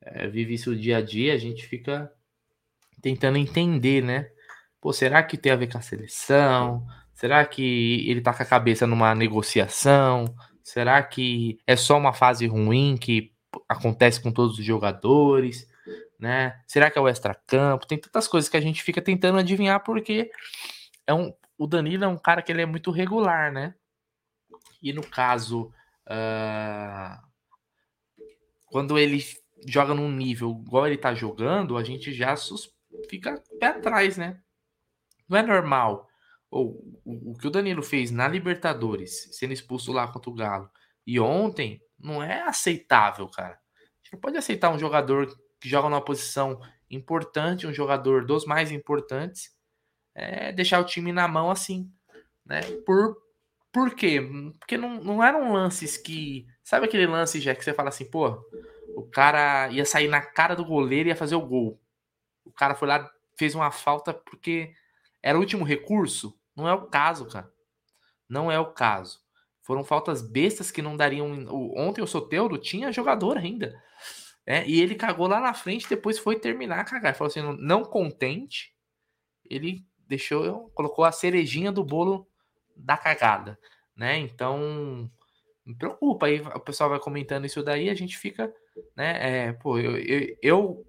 é, vive isso dia a dia, a gente fica tentando entender, né? Pô, será que tem a ver com a seleção? Será que ele tá com a cabeça numa negociação? Será que é só uma fase ruim que acontece com todos os jogadores? né? Será que é o extra-campo? Tem tantas coisas que a gente fica tentando adivinhar porque é um, o Danilo é um cara que ele é muito regular, né? E no caso, uh, quando ele joga num nível igual ele tá jogando, a gente já sus, fica pé atrás, né? Não é normal. Ou, o, o que o Danilo fez na Libertadores, sendo expulso lá contra o Galo, e ontem, não é aceitável, cara. A gente não pode aceitar um jogador que joga numa posição importante, um jogador dos mais importantes, é, deixar o time na mão assim, né? Por, por quê? Porque não, não eram lances que. Sabe aquele lance, já que você fala assim, pô, o cara ia sair na cara do goleiro e ia fazer o gol. O cara foi lá, fez uma falta porque era o último recurso? Não é o caso, cara. Não é o caso. Foram faltas bestas que não dariam. Ontem o Soteudo tinha jogador ainda. É, e ele cagou lá na frente, depois foi terminar a cagar. Falou assim, não contente, ele deixou, colocou a cerejinha do bolo da cagada, né? Então, me preocupa. Aí o pessoal vai comentando isso daí, a gente fica, né? É, pô, eu, eu, eu,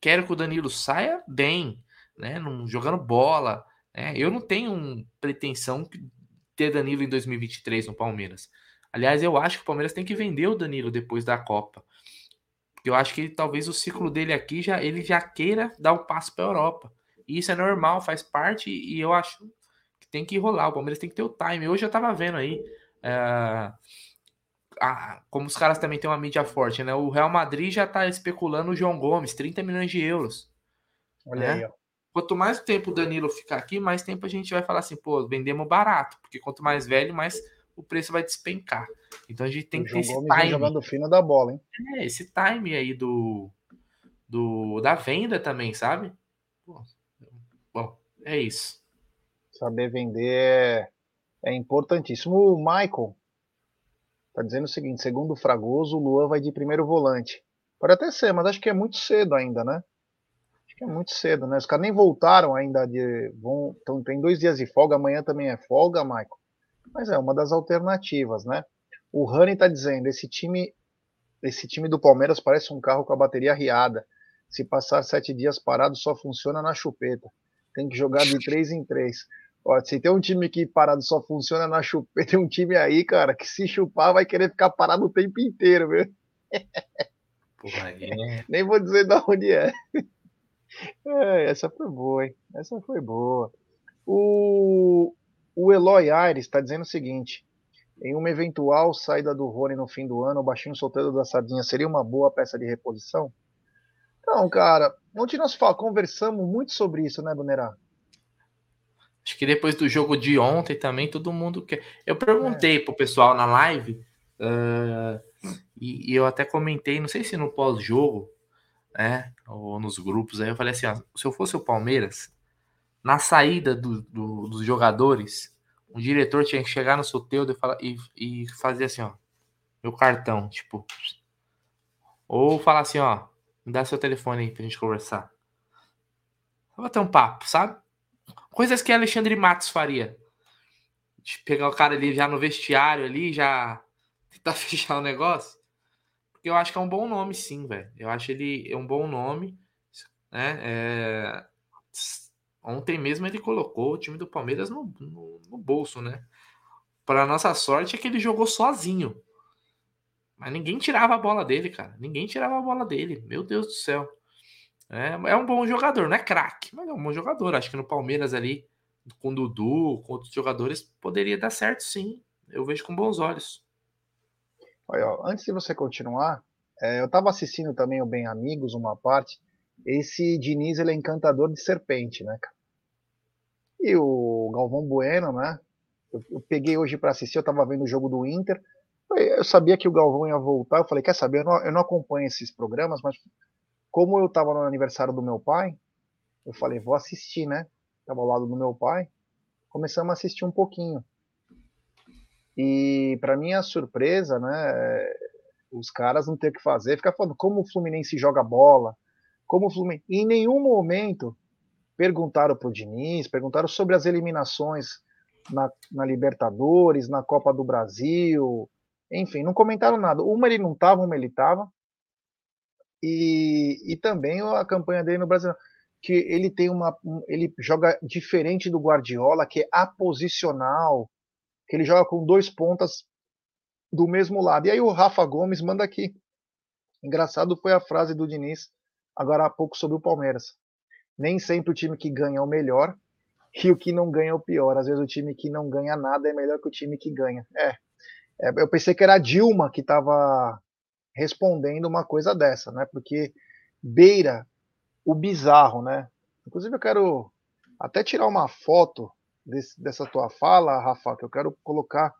quero que o Danilo saia bem, né? Num, jogando bola. Né? Eu não tenho pretensão de ter Danilo em 2023 no Palmeiras. Aliás, eu acho que o Palmeiras tem que vender o Danilo depois da Copa. Eu acho que talvez o ciclo dele aqui já ele já queira dar o um passo para a Europa. E isso é normal, faz parte e eu acho tem que rolar. O Palmeiras tem que ter o time. Hoje eu tava vendo aí é, a, como os caras também têm uma mídia forte, né? O Real Madrid já tá especulando o João Gomes, 30 milhões de euros. Olha né? aí, ó. Quanto mais tempo o Danilo ficar aqui, mais tempo a gente vai falar assim, pô, vendemos barato, porque quanto mais velho, mais o preço vai despencar. Então a gente tem o que ter esse time. jogando fino da bola, hein? É, esse time aí do, do da venda também, sabe? Bom, é isso. Saber vender é, é importantíssimo. O Michael tá dizendo o seguinte: segundo o Fragoso, o Luan vai de primeiro volante. Pode até ser, mas acho que é muito cedo ainda, né? Acho que é muito cedo, né? Os caras nem voltaram ainda de. Vão, então, tem dois dias de folga, amanhã também é folga, Michael mas é uma das alternativas, né? O Rani está dizendo, esse time, esse time do Palmeiras parece um carro com a bateria riada. Se passar sete dias parado, só funciona na chupeta. Tem que jogar de três em três. Ó, se tem um time que parado só funciona na chupeta, tem um time aí, cara, que se chupar vai querer ficar parado o tempo inteiro, viu? Porra, é. Nem vou dizer de onde é. é. Essa foi boa, hein? Essa foi boa. O, o Eloy Aires está dizendo o seguinte: em uma eventual saída do Rony no fim do ano, o baixinho solteiro da Sardinha seria uma boa peça de reposição? Então, cara, ontem nós conversamos muito sobre isso, né, Bonerá? Acho que depois do jogo de ontem também todo mundo quer. Eu perguntei é. pro pessoal na live uh, e, e, eu até comentei, não sei se no pós-jogo, né, ou nos grupos aí, eu falei assim: ó, se eu fosse o Palmeiras, na saída do, do, dos jogadores, o diretor tinha que chegar no Soteudo e, falar, e, e fazer assim, ó, meu cartão, tipo. Ou falar assim, ó, me dá seu telefone aí pra gente conversar. Só bater um papo, sabe? Coisas que Alexandre Matos faria. De pegar o cara ali já no vestiário ali, já tentar fechar o negócio. Porque eu acho que é um bom nome, sim, velho. Eu acho ele é um bom nome, né? É Ontem mesmo ele colocou o time do Palmeiras no, no, no bolso, né? Para nossa sorte é que ele jogou sozinho. Mas ninguém tirava a bola dele, cara. Ninguém tirava a bola dele. Meu Deus do céu. É, é um bom jogador, não é craque, mas é um bom jogador. Acho que no Palmeiras ali, com o Dudu, com outros jogadores, poderia dar certo sim. Eu vejo com bons olhos. Olha, ó, antes de você continuar, é, eu estava assistindo também o Bem Amigos, uma parte. Esse Diniz, ele é encantador de serpente, né, cara? E o Galvão Bueno, né? Eu, eu peguei hoje para assistir, eu estava vendo o jogo do Inter. Eu sabia que o Galvão ia voltar. Eu falei, quer saber? Eu não, eu não acompanho esses programas, mas como eu estava no aniversário do meu pai, eu falei, vou assistir, né? Tava ao lado do meu pai. Começamos a assistir um pouquinho. E para minha surpresa, né, os caras não tem o que fazer, ficar falando como o Fluminense joga bola, como o Fluminense. E em nenhum momento perguntaram pro Diniz, perguntaram sobre as eliminações na, na, Libertadores, na Copa do Brasil, enfim, não comentaram nada. Uma ele não estava, uma ele estava. E, e também a campanha dele no Brasil, que ele tem uma. Ele joga diferente do Guardiola, que é aposicional, que ele joga com dois pontas do mesmo lado. E aí o Rafa Gomes manda aqui. Engraçado foi a frase do Diniz agora há pouco sobre o Palmeiras. Nem sempre o time que ganha é o melhor e o que não ganha é o pior. Às vezes o time que não ganha nada é melhor que o time que ganha. É. é eu pensei que era a Dilma que estava respondendo uma coisa dessa, né? Porque beira o bizarro, né? Inclusive eu quero até tirar uma foto desse, dessa tua fala, Rafa, que eu quero colocar,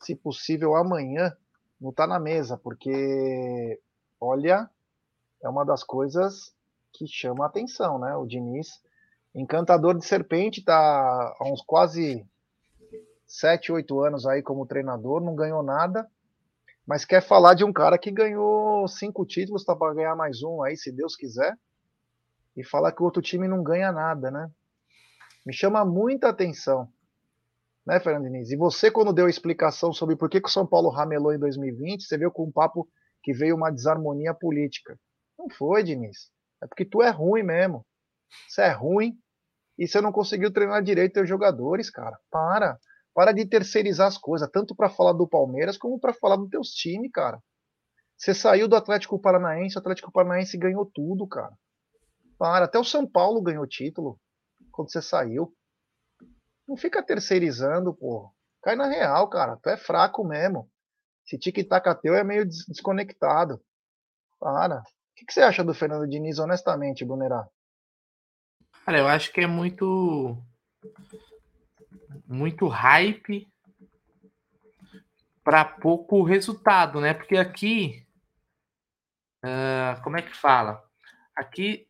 se possível, amanhã não Tá na Mesa, porque, olha, é uma das coisas que chama a atenção, né? O Diniz, encantador de serpente, tá há uns quase 7, 8 anos aí como treinador, não ganhou nada, mas quer falar de um cara que ganhou cinco títulos, tá para ganhar mais um aí, se Deus quiser, e falar que o outro time não ganha nada, né? me chama muita atenção. Né, Fernando Diniz? E você, quando deu a explicação sobre por que, que o São Paulo ramelou em 2020, você veio com um papo que veio uma desarmonia política. Não foi, Diniz. É porque tu é ruim mesmo. Você é ruim e você não conseguiu treinar direito os jogadores, cara. Para. Para de terceirizar as coisas, tanto para falar do Palmeiras como para falar dos teus times, cara. Você saiu do Atlético Paranaense, o Atlético Paranaense ganhou tudo, cara. Para. Até o São Paulo ganhou título quando você saiu. Não fica terceirizando, pô. Cai na real, cara. Tu é fraco mesmo. Esse tic-tac teu é meio desconectado. Para. O que, você acha do Fernando Diniz, honestamente, Brunerá? Cara, eu acho que é muito. Muito hype para pouco resultado, né? Porque aqui. Uh, como é que fala? Aqui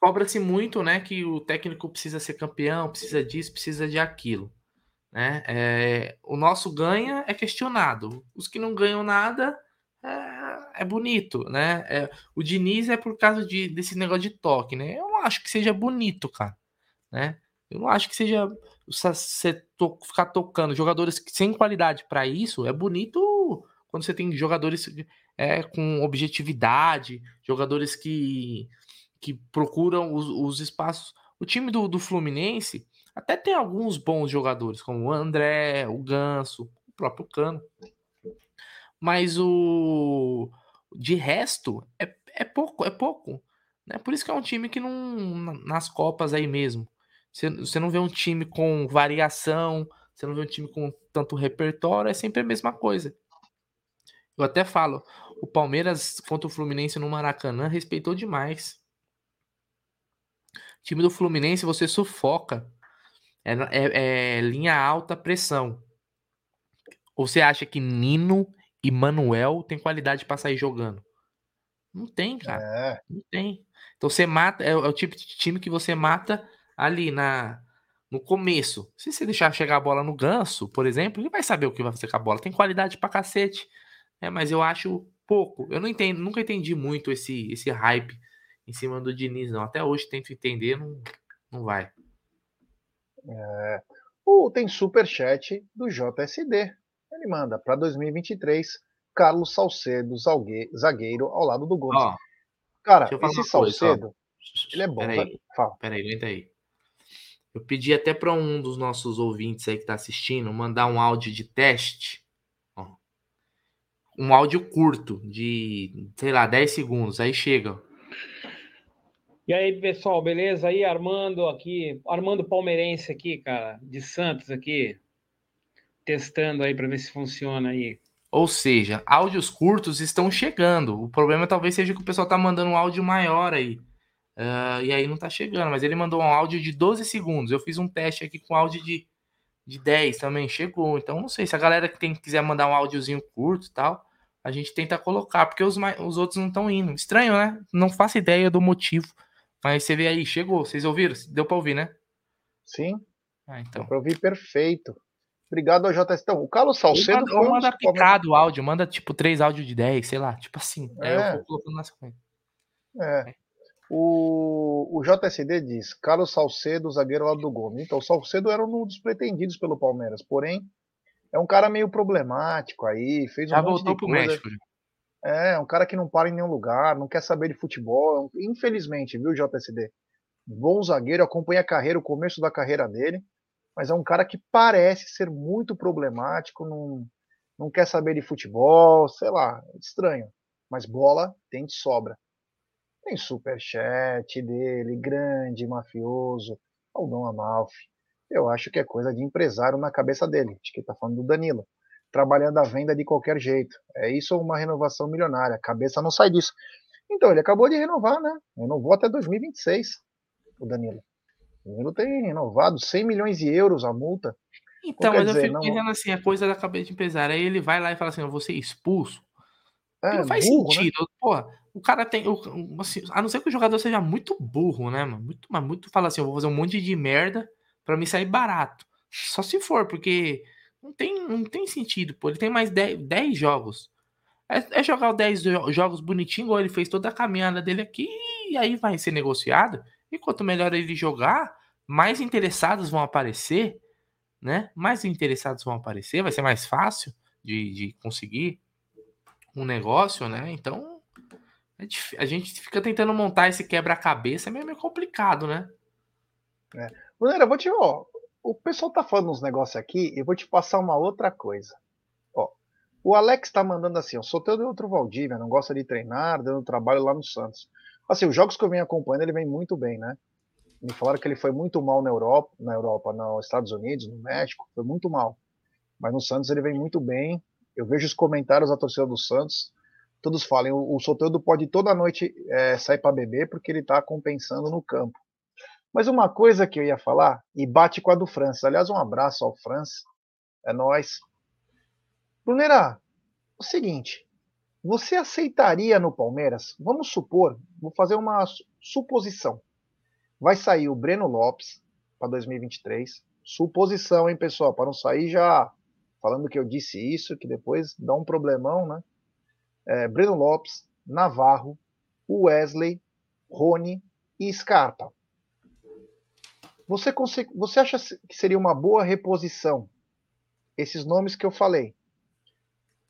cobra-se muito, né, que o técnico precisa ser campeão, precisa disso, precisa de aquilo, né? É, o nosso ganha é questionado, os que não ganham nada é, é bonito, né? É, o Diniz é por causa de, desse negócio de toque, né? Eu acho que seja bonito, cara, né? Eu não acho que seja você to, ficar tocando jogadores sem qualidade para isso. É bonito quando você tem jogadores é, com objetividade, jogadores que que procuram os, os espaços. O time do, do Fluminense até tem alguns bons jogadores, como o André, o Ganso, o próprio Cano. Mas o de resto é, é pouco, é pouco. Né? Por isso que é um time que não. Nas Copas aí mesmo. Você, você não vê um time com variação, você não vê um time com tanto repertório, é sempre a mesma coisa. Eu até falo, o Palmeiras contra o Fluminense no Maracanã respeitou demais time do Fluminense você sufoca. É, é, é linha alta pressão. Ou você acha que Nino e Manuel tem qualidade para sair jogando? Não tem, cara. É. Não tem. Então você mata, é, é, o tipo de time que você mata ali na no começo. Se você deixar chegar a bola no ganso, por exemplo, ele vai saber o que vai fazer com a bola. Tem qualidade pra cacete. É, mas eu acho pouco. Eu não entendo, nunca entendi muito esse, esse hype em cima do Diniz, não. Até hoje tento entender, não, não vai. É, o, tem super chat do JSD. Ele manda para 2023 Carlos Salcedo, zagueiro, ao lado do Gomes. Ó, Cara, esse Salcedo, coisa, ele é bom. Peraí, Fala. peraí, aguenta aí. Eu pedi até para um dos nossos ouvintes aí que está assistindo mandar um áudio de teste. Ó, um áudio curto, de, sei lá, 10 segundos. Aí chega. E aí, pessoal, beleza? Aí, Armando aqui, Armando Palmeirense aqui, cara, de Santos aqui, testando aí para ver se funciona aí. Ou seja, áudios curtos estão chegando. O problema talvez seja que o pessoal tá mandando um áudio maior aí. Uh, e aí não tá chegando, mas ele mandou um áudio de 12 segundos. Eu fiz um teste aqui com áudio de, de 10 também, chegou. Então não sei se a galera que tem, quiser mandar um áudiozinho curto e tal, a gente tenta colocar, porque os, os outros não estão indo. Estranho, né? Não faço ideia do motivo. Mas você vê aí, chegou. Vocês ouviram? Deu para ouvir, né? Sim. Ah, então. Deu pra ouvir perfeito. Obrigado ao JS. Então, o Carlos Salcedo. Manda, ou manda picado o áudio, manda tipo três áudios de 10, sei lá, tipo assim. É. Aí eu vou colocando na sequência. É. O, o JSD diz: Carlos Salcedo, zagueiro lá do Gomes. Então, o Salcedo era um dos pretendidos pelo Palmeiras, porém, é um cara meio problemático aí. Fez um Já voltou pro coisa. México. É, é, um cara que não para em nenhum lugar, não quer saber de futebol. Infelizmente, viu, JSD? Bom zagueiro, acompanha a carreira, o começo da carreira dele mas é um cara que parece ser muito problemático, não, não quer saber de futebol, sei lá, estranho. Mas bola tem de sobra. Tem superchat dele, grande, mafioso, Aldão Amalfi. Eu acho que é coisa de empresário na cabeça dele, de que tá falando do Danilo. Trabalhando a venda de qualquer jeito. É isso ou uma renovação milionária. A cabeça não sai disso. Então, ele acabou de renovar, né? Renovou até 2026, o Danilo. O Danilo tem renovado 100 milhões de euros a multa. Então, mas dizer, eu fico não... pensando assim, a coisa da cabeça de empresário. Aí ele vai lá e fala assim: eu vou ser expulso. É, não faz burro, né? sentido. Né? Porra, o cara tem. Assim, a não ser que o jogador seja muito burro, né, mano? Muito, mas muito fala assim: eu vou fazer um monte de merda para me sair barato. Só se for, porque não tem, não tem sentido, pô. Ele tem mais 10, 10 jogos. É, é jogar 10 jogos bonitinho, igual ele fez toda a caminhada dele aqui, e aí vai ser negociado. E quanto melhor ele jogar, mais interessados vão aparecer, né? Mais interessados vão aparecer, vai ser mais fácil de, de conseguir um negócio, né? Então é a gente fica tentando montar esse quebra-cabeça, é meio, complicado, né? É. Eu vou te. Ó, o pessoal tá falando uns negócios aqui e vou te passar uma outra coisa. Ó, o Alex tá mandando assim: eu sou teu outro Valdívia, não gosta de treinar, dando trabalho lá no Santos. Assim, os jogos que eu venho acompanhando, ele vem muito bem, né? Me falaram que ele foi muito mal na Europa, na Europa, nos Estados Unidos, no México, foi muito mal. Mas no Santos ele vem muito bem. Eu vejo os comentários da torcida do Santos, todos falam, o, o Soteldo pode toda noite é, sair para beber porque ele está compensando no campo. Mas uma coisa que eu ia falar, e bate com a do Francis. Aliás, um abraço ao Francis. É nós. Brunera, o seguinte, você aceitaria no Palmeiras? Vamos supor, vou fazer uma suposição. Vai sair o Breno Lopes para 2023. Suposição, hein, pessoal? Para não sair já falando que eu disse isso, que depois dá um problemão, né? É, Breno Lopes, Navarro, Wesley, Rony e Scarpa. Você, você acha que seria uma boa reposição esses nomes que eu falei?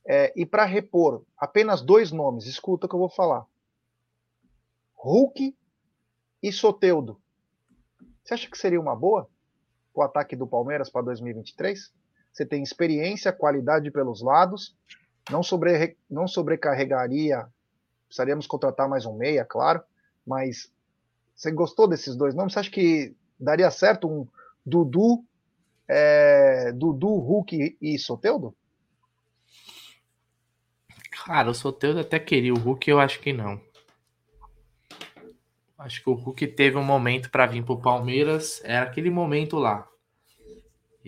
É, e para repor apenas dois nomes, escuta o que eu vou falar: Hulk e Soteudo. Você acha que seria uma boa o ataque do Palmeiras para 2023? Você tem experiência, qualidade pelos lados, não, sobre, não sobrecarregaria. Precisaríamos contratar mais um meia, claro, mas você gostou desses dois nomes? Você acha que daria certo um Dudu, é, Dudu, Hulk e Soteudo? Cara, o Soteldo até queria, o Hulk eu acho que não. Acho que o Hulk teve um momento para vir pro Palmeiras, era aquele momento lá.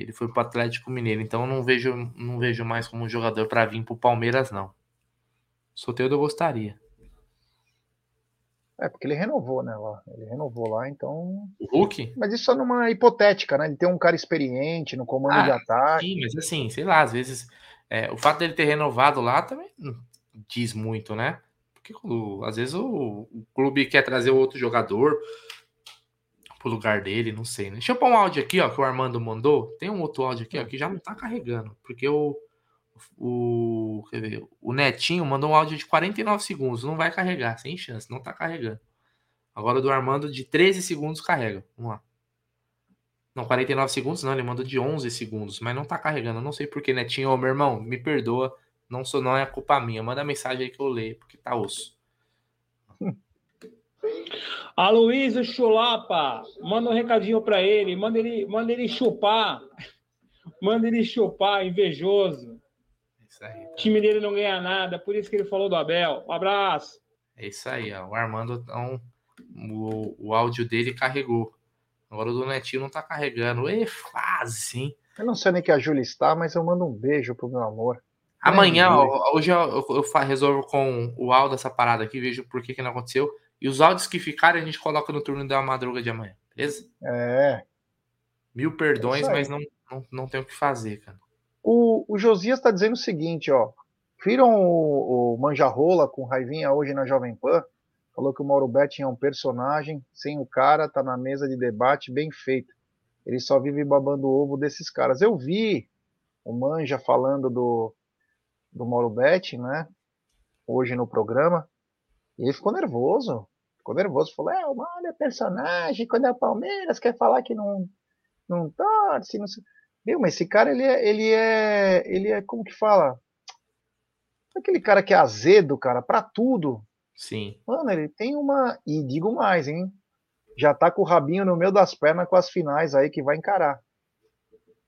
Ele foi pro Atlético Mineiro, então eu não vejo, não vejo mais como um jogador para vir pro Palmeiras não. Soteldo eu gostaria. É, porque ele renovou, né, lá. Ele renovou lá, então. O Hulk? Mas isso só numa hipotética, né? Ele tem um cara experiente no comando ah, de ataque. Sim, mas assim, sei lá, às vezes é, o fato dele ter renovado lá também diz muito, né? Porque às vezes o, o clube quer trazer outro jogador pro lugar dele, não sei, né? Deixa eu pôr um áudio aqui, ó, que o Armando mandou. Tem um outro áudio aqui, ó, que já não tá carregando, porque o o, ver, o Netinho mandou um áudio de 49 segundos, não vai carregar, sem chance, não tá carregando. Agora o do Armando de 13 segundos carrega. Vamos lá. Não, 49 segundos não, ele mandou de 11 segundos, mas não tá carregando. não sei porque, Netinho. Ô, meu irmão, me perdoa. Não, sou, não é culpa minha. Manda mensagem aí que eu leio, porque tá osso. Aloysio Chulapa, manda um recadinho para ele, manda ele, manda ele chupar. Manda ele chupar, invejoso. Isso aí. O time dele não ganha nada, por isso que ele falou do Abel. Um abraço. É isso aí, ó. O Armando, então, o, o áudio dele carregou. Agora o do Netinho não tá carregando. E faz, hein? Eu não sei nem que a Júlia está, mas eu mando um beijo pro meu amor. Amanhã, ó, hoje eu, eu, eu, resolvo com o áudio dessa parada aqui, vejo por que, que não aconteceu. E os áudios que ficarem a gente coloca no turno da madruga de amanhã, beleza? É. Mil perdões, é mas não, não, não tem o que fazer, cara. O, o Josias está dizendo o seguinte, ó. Viram o, o Manjarrola com raivinha hoje na Jovem Pan? Falou que o Mauro Betti é um personagem, sem o cara, tá na mesa de debate bem feito. Ele só vive babando o ovo desses caras. Eu vi o Manja falando do, do Mauro Betti, né? Hoje no programa. E ele ficou nervoso. Ficou nervoso. Falou: é, o Mauro é personagem. Quando é Palmeiras, quer falar que não, não torce. Não sei. Viu, mas esse cara, ele é, ele é. Ele é. Como que fala? Aquele cara que é azedo, cara, pra tudo. Sim. Mano, ele tem uma. E digo mais, hein? Já tá com o rabinho no meio das pernas com as finais aí que vai encarar.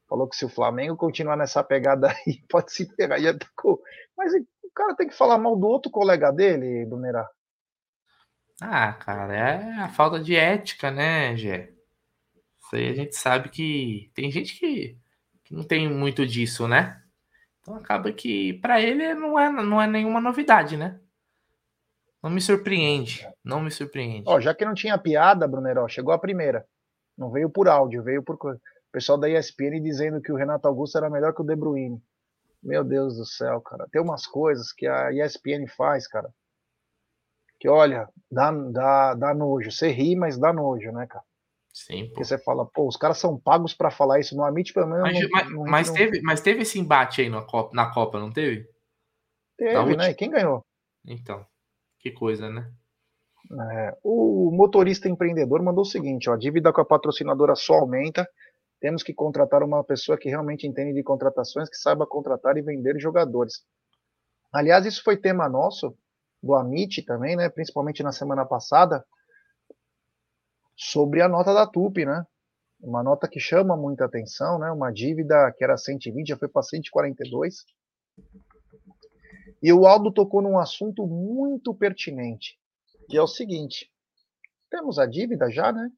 Falou que se o Flamengo continuar nessa pegada aí, pode se pegar. Já tá com... Mas o cara tem que falar mal do outro colega dele, Brunerá. Ah, cara, é a falta de ética, né, Gé? Isso aí a gente sabe que tem gente que, que não tem muito disso, né? Então acaba que para ele não é, não é nenhuma novidade, né? Não me surpreende, não me surpreende. Ó, já que não tinha piada, Bruneró, chegou a primeira. Não veio por áudio, veio por. O pessoal da ESPN dizendo que o Renato Augusto era melhor que o De Bruyne. Meu Deus do céu, cara. Tem umas coisas que a ESPN faz, cara que olha, dá, dá, dá nojo. Você ri, mas dá nojo, né, cara? Sim, pô. Porque você fala, pô, os caras são pagos para falar isso no Amit, pelo menos. Mas, não, mas, não, mas não... teve, mas teve esse embate aí na Copa, na Copa não teve? Teve, né? E quem ganhou? Então, que coisa, né? É, o motorista empreendedor mandou o seguinte: ó, a dívida com a patrocinadora só aumenta. Temos que contratar uma pessoa que realmente entende de contratações, que saiba contratar e vender jogadores. Aliás, isso foi tema nosso do Amit também, né, principalmente na semana passada, sobre a nota da TUP, né? Uma nota que chama muita atenção, né? Uma dívida que era 120 já foi para 142. E o Aldo tocou num assunto muito pertinente, que é o seguinte: temos a dívida já, né?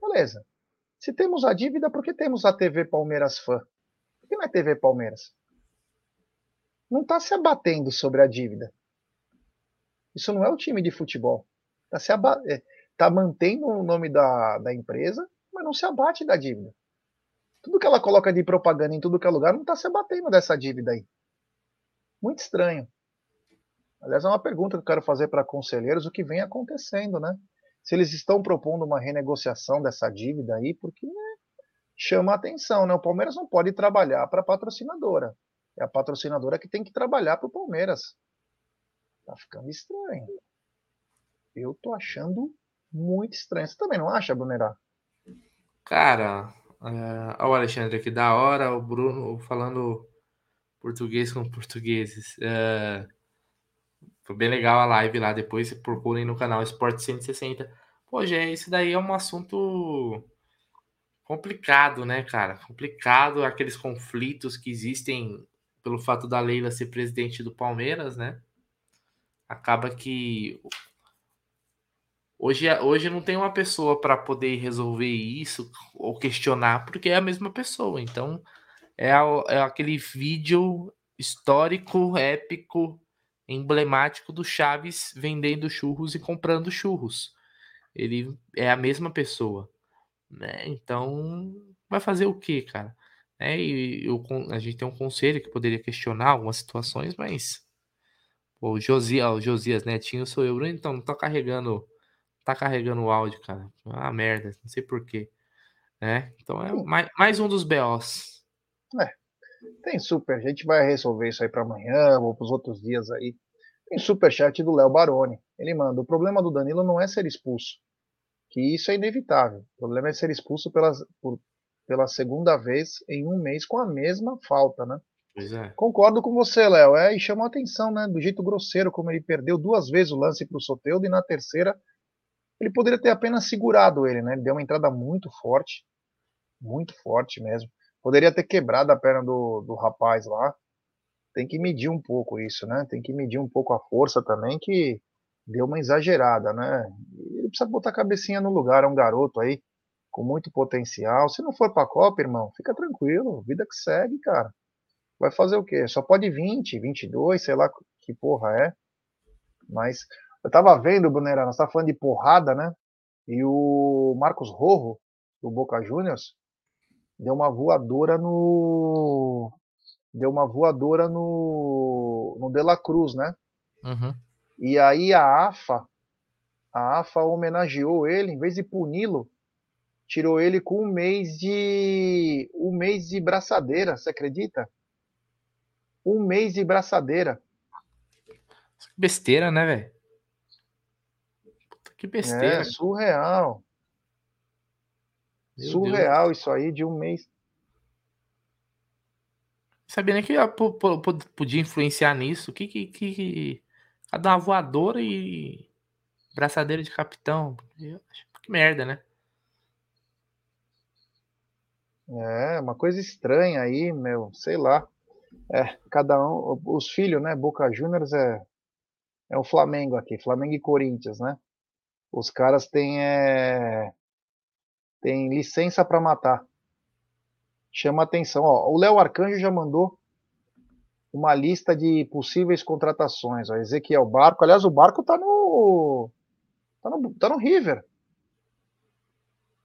Beleza. Se temos a dívida, por que temos a TV Palmeiras Fã? Por que não é TV Palmeiras? Não está se abatendo sobre a dívida. Isso não é o time de futebol. Está se é, tá mantendo o nome da, da empresa, mas não se abate da dívida. Tudo que ela coloca de propaganda em tudo que é lugar não está se abatendo dessa dívida aí. Muito estranho. Aliás, é uma pergunta que eu quero fazer para conselheiros: o que vem acontecendo, né? Se eles estão propondo uma renegociação dessa dívida aí, porque né, chama a atenção, né? O Palmeiras não pode trabalhar para a patrocinadora. É a patrocinadora que tem que trabalhar para o Palmeiras. Tá ficando estranho. Eu tô achando muito estranho. Você também não acha, Brunerá? Cara, uh, o Alexandre aqui da hora, o Bruno falando português com portugueses. Uh, foi bem legal a live lá. Depois procurem no canal Esporte 160. Pô, já esse daí é um assunto complicado, né, cara? Complicado aqueles conflitos que existem pelo fato da Leila ser presidente do Palmeiras, né? Acaba que hoje, hoje não tem uma pessoa para poder resolver isso ou questionar, porque é a mesma pessoa. Então, é, é aquele vídeo histórico, épico, emblemático do Chaves vendendo churros e comprando churros. Ele é a mesma pessoa. Né? Então, vai fazer o quê, cara? É, e eu, a gente tem um conselho que poderia questionar algumas situações, mas o Josias, o Josias Netinho sou eu. Então, não tô carregando. Tá carregando o áudio, cara. Ah, merda. Não sei porquê. Né? Então é mais, mais um dos BOs. É. Tem super. A gente vai resolver isso aí para amanhã ou para os outros dias aí. Tem super chat do Léo Baroni. Ele manda: o problema do Danilo não é ser expulso. Que isso é inevitável. O problema é ser expulso pela, por, pela segunda vez em um mês com a mesma falta, né? É. Concordo com você, Léo. É, e chamou a atenção, né? Do jeito grosseiro, como ele perdeu duas vezes o lance para o Soteudo e na terceira Ele poderia ter apenas segurado ele, né? Ele deu uma entrada muito forte, muito forte mesmo. Poderia ter quebrado a perna do, do rapaz lá. Tem que medir um pouco isso, né? Tem que medir um pouco a força também, que deu uma exagerada, né? Ele precisa botar a cabecinha no lugar, é um garoto aí com muito potencial. Se não for para a Copa, irmão, fica tranquilo, vida que segue, cara. Vai fazer o quê? Só pode 20, 22, sei lá que porra é. Mas eu tava vendo, Brunera, nós tá falando de porrada, né? E o Marcos Rojo, do Boca Juniors, deu uma voadora no. Deu uma voadora no. No De La Cruz, né? Uhum. E aí a AFA, a AFA homenageou ele, em vez de puni-lo, tirou ele com um mês de um mês de braçadeira, você acredita? Um mês de braçadeira. Besteira, né, velho? Que besteira. É, surreal. Meu surreal Deus. isso aí de um mês. Sabia nem que podia influenciar nisso. Que, que, que, Cada uma voadora e braçadeira de capitão. Que merda, né? É, uma coisa estranha aí, meu, sei lá. É, cada um, os filhos, né? Boca Juniors é, é o Flamengo aqui, Flamengo e Corinthians, né? Os caras têm, é, têm licença para matar. Chama atenção, ó. O Léo Arcanjo já mandou uma lista de possíveis contratações. Ó, Ezequiel Barco, aliás, o Barco tá no tá no, tá no River.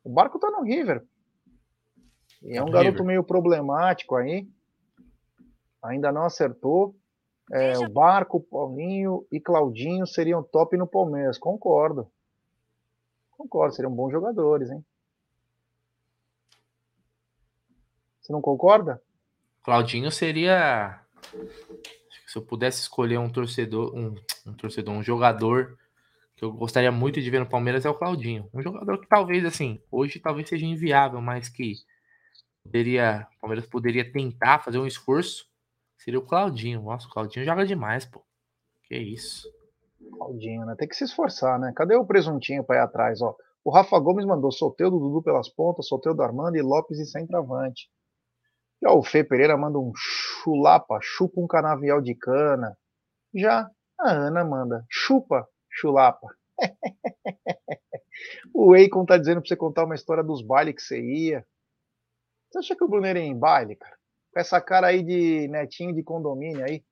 O Barco tá no River. E é um garoto meio problemático aí. Ainda não acertou. É, o Barco, Paulinho e Claudinho seriam top no Palmeiras. Concordo. Concordo, seriam bons jogadores, hein? Você não concorda? Claudinho seria se eu pudesse escolher um torcedor, um, um, torcedor, um jogador que eu gostaria muito de ver no Palmeiras é o Claudinho. Um jogador que talvez, assim, hoje talvez seja inviável, mas que poderia, o Palmeiras poderia tentar fazer um esforço, seria o Claudinho. Nossa, o Claudinho joga demais, pô. Que isso. Claudinho, né? Tem que se esforçar, né? Cadê o presuntinho para ir atrás, ó? O Rafa Gomes mandou solteiro do Dudu pelas pontas, solteiro do Armando e Lopes e centroavante. Já o Fê Pereira manda um chulapa, chupa um canavial de cana. Já a Ana manda chupa, chulapa. o Eikon tá dizendo pra você contar uma história dos bailes que você ia. Você acha que o Bruno ia em baile, cara? Com essa cara aí de netinho de condomínio aí.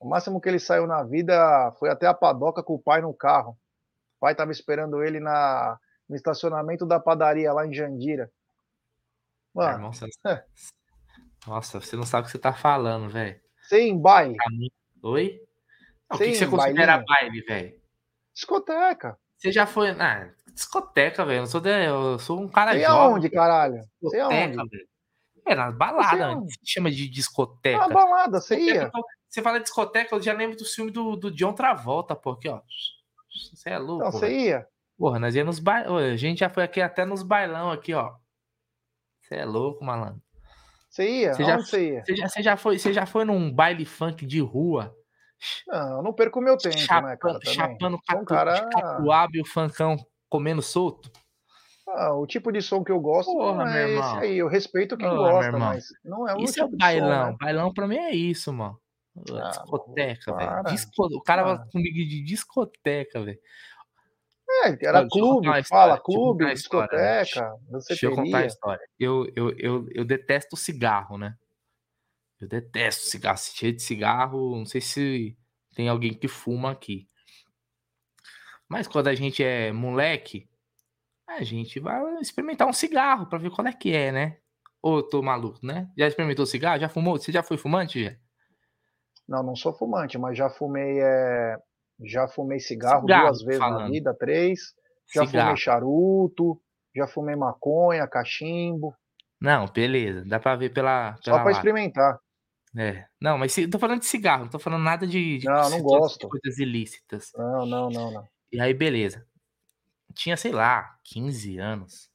O máximo que ele saiu na vida foi até a padoca com o pai no carro. O pai tava esperando ele na, no estacionamento da padaria lá em Jandira. Mano, irmão, você, nossa, você não sabe o que você tá falando, velho. Sem baile. Oi? Não, o que, que você considera baile, velho? Discoteca. Você já foi. Ah, discoteca, velho. Eu sou, de... eu sou um cara Sei jovem. aonde, caralho? Discoteca, velho. É, na balada. Se chama de discoteca. Na balada, você ia. Você fala discoteca, eu já lembro do filme do, do John Travolta, pô. Aqui, ó. Você é louco. Então, você ia. Porra, nós íamos nos bailão. A gente já foi aqui até nos bailão aqui, ó. Você é louco, malandro. Você ia? Você já, você ia? Você já, você já, foi, você já foi num baile funk de rua? Não, não perco meu tempo, chapando, né, cara? Chapando catu, cara... catuaba e o funkão comendo solto? Ah, o tipo de som que eu gosto Porra, não é esse aí. Eu respeito quem Porra, gosta, mas não é o Isso tipo é bailão. Som, né? Bailão pra mim é isso, mano. Ah, discoteca, velho. Disco... O cara vai comigo de discoteca, velho. É, era clube, fala, clube, discoteca, Deixa eu contar a história. Eu, eu, eu, eu detesto cigarro, né? Eu detesto cigarro, cheio de cigarro. Não sei se tem alguém que fuma aqui. Mas quando a gente é moleque, a gente vai experimentar um cigarro para ver qual é que é, né? Ou eu tô maluco, né? Já experimentou cigarro? Já fumou? Você já foi fumante, já? Não, não sou fumante, mas já fumei é, já fumei cigarro, cigarro duas vezes falando. na vida, três. Já cigarro. fumei charuto, já fumei maconha, cachimbo. Não, beleza. Dá pra ver pela. pela Só pra experimentar. É. Não, mas tô falando de cigarro, não tô falando nada de. de não, não gosto. coisas ilícitas. Não, não, não, não. E aí, beleza. Tinha, sei lá, 15 anos.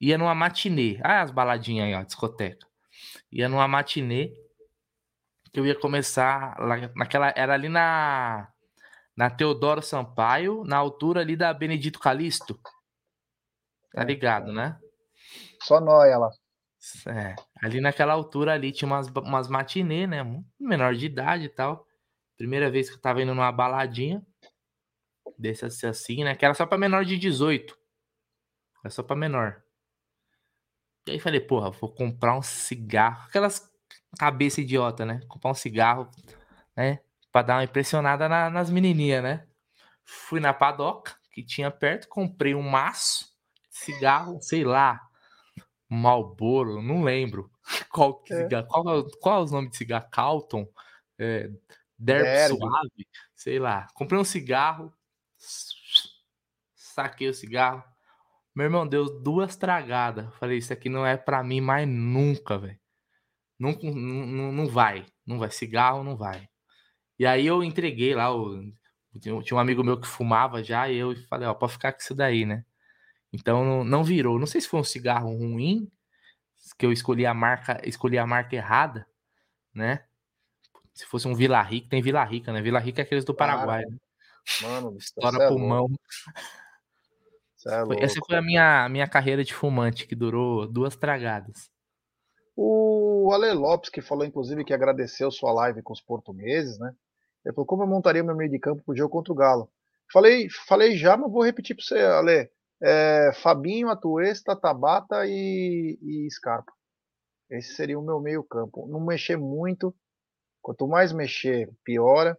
Ia numa matinê. Ah, as baladinhas aí, ó, discoteca. Ia numa matinê que eu ia começar lá, naquela. Era ali na na Teodoro Sampaio, na altura ali da Benedito Calixto. Tá é. ligado, né? Só nóia lá. É, ali naquela altura ali tinha umas, umas matinê, né? Menor de idade e tal. Primeira vez que eu tava indo numa baladinha. Desse assim, né? Que era só pra menor de 18. Era só pra menor. E aí falei, porra, vou comprar um cigarro. Aquelas cabeça idiota, né? Comprar um cigarro, né? Pra dar uma impressionada na, nas menininhas, né? Fui na padoca que tinha perto, comprei um maço de cigarro, sei lá, Malboro, não lembro. Qual, é. qual, qual é os nomes de cigarro? Calton, é, Derby Suave, sei lá. Comprei um cigarro, saquei o cigarro. Meu irmão deu duas tragadas. Falei, isso aqui não é para mim mais nunca, velho. Não, não, não vai, não vai. Cigarro não vai. E aí eu entreguei lá, o, tinha um amigo meu que fumava já, e eu falei, ó, pode ficar com isso daí, né? Então não, não virou. Não sei se foi um cigarro ruim, que eu escolhi a marca, escolhi a marca errada, né? Se fosse um Vila Rica, tem Vila Rica, né? Vila Rica é aqueles do Paraguai. Né? Mano, estoura é pulmão. É Essa foi a minha, minha carreira de fumante, que durou duas tragadas. O Ale Lopes, que falou inclusive que agradeceu sua live com os portugueses, né? Ele falou como eu montaria meu meio de campo pro jogo contra o Galo. Falei, falei já, mas vou repetir para você, Ale. É, Fabinho, Atuesta, Tabata e, e Scarpa. Esse seria o meu meio campo. Não mexer muito. Quanto mais mexer, piora.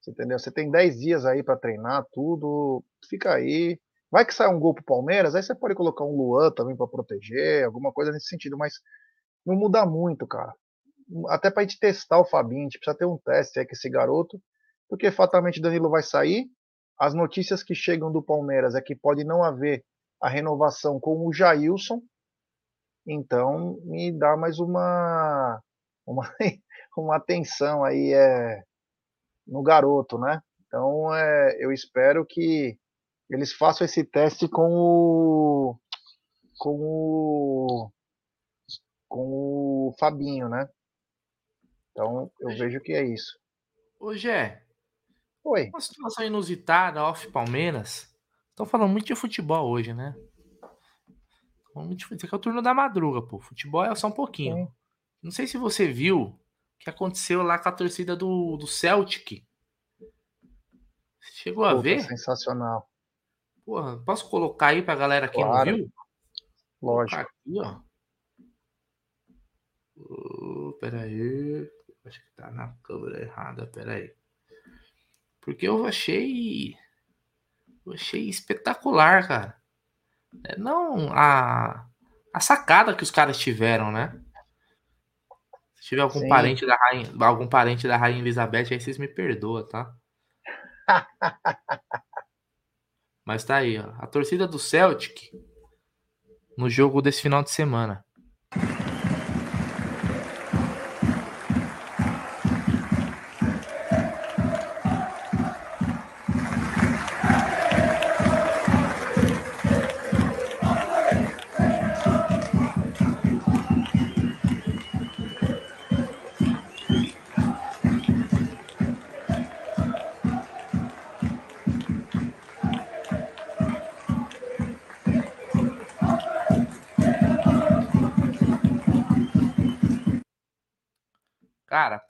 Você entendeu? Você tem 10 dias aí para treinar tudo. Fica aí. Vai que sai um gol pro Palmeiras, aí você pode colocar um Luan também para proteger, alguma coisa nesse sentido, mas não muda muito, cara. Até pra gente testar o Fabinho, a gente precisa ter um teste aí com esse garoto, porque fatalmente Danilo vai sair. As notícias que chegam do Palmeiras é que pode não haver a renovação com o Jailson. Então, me dá mais uma uma, uma atenção aí é, no garoto, né? Então, é, eu espero que eles façam esse teste com o com o com o Fabinho, né? Então eu vejo que é isso. Ô Gé, Oi. Uma situação inusitada, off Palmeiras. Estão falando muito de futebol hoje, né? Isso aqui é o turno da madruga, pô. Futebol é só um pouquinho. Sim. Não sei se você viu o que aconteceu lá com a torcida do, do Celtic. Chegou a ver? Sensacional. Porra, posso colocar aí pra galera que claro. não viu? Lógico. Aqui, ó. Oh, pera aí. Acho que tá na câmera errada, pera aí. Porque eu achei. Eu achei espetacular, cara. É, não a, a sacada que os caras tiveram, né? Se tiver algum Sim. parente da rainha, algum parente da rainha Elizabeth, aí vocês me perdoam, tá? Mas tá aí, ó. A torcida do Celtic no jogo desse final de semana.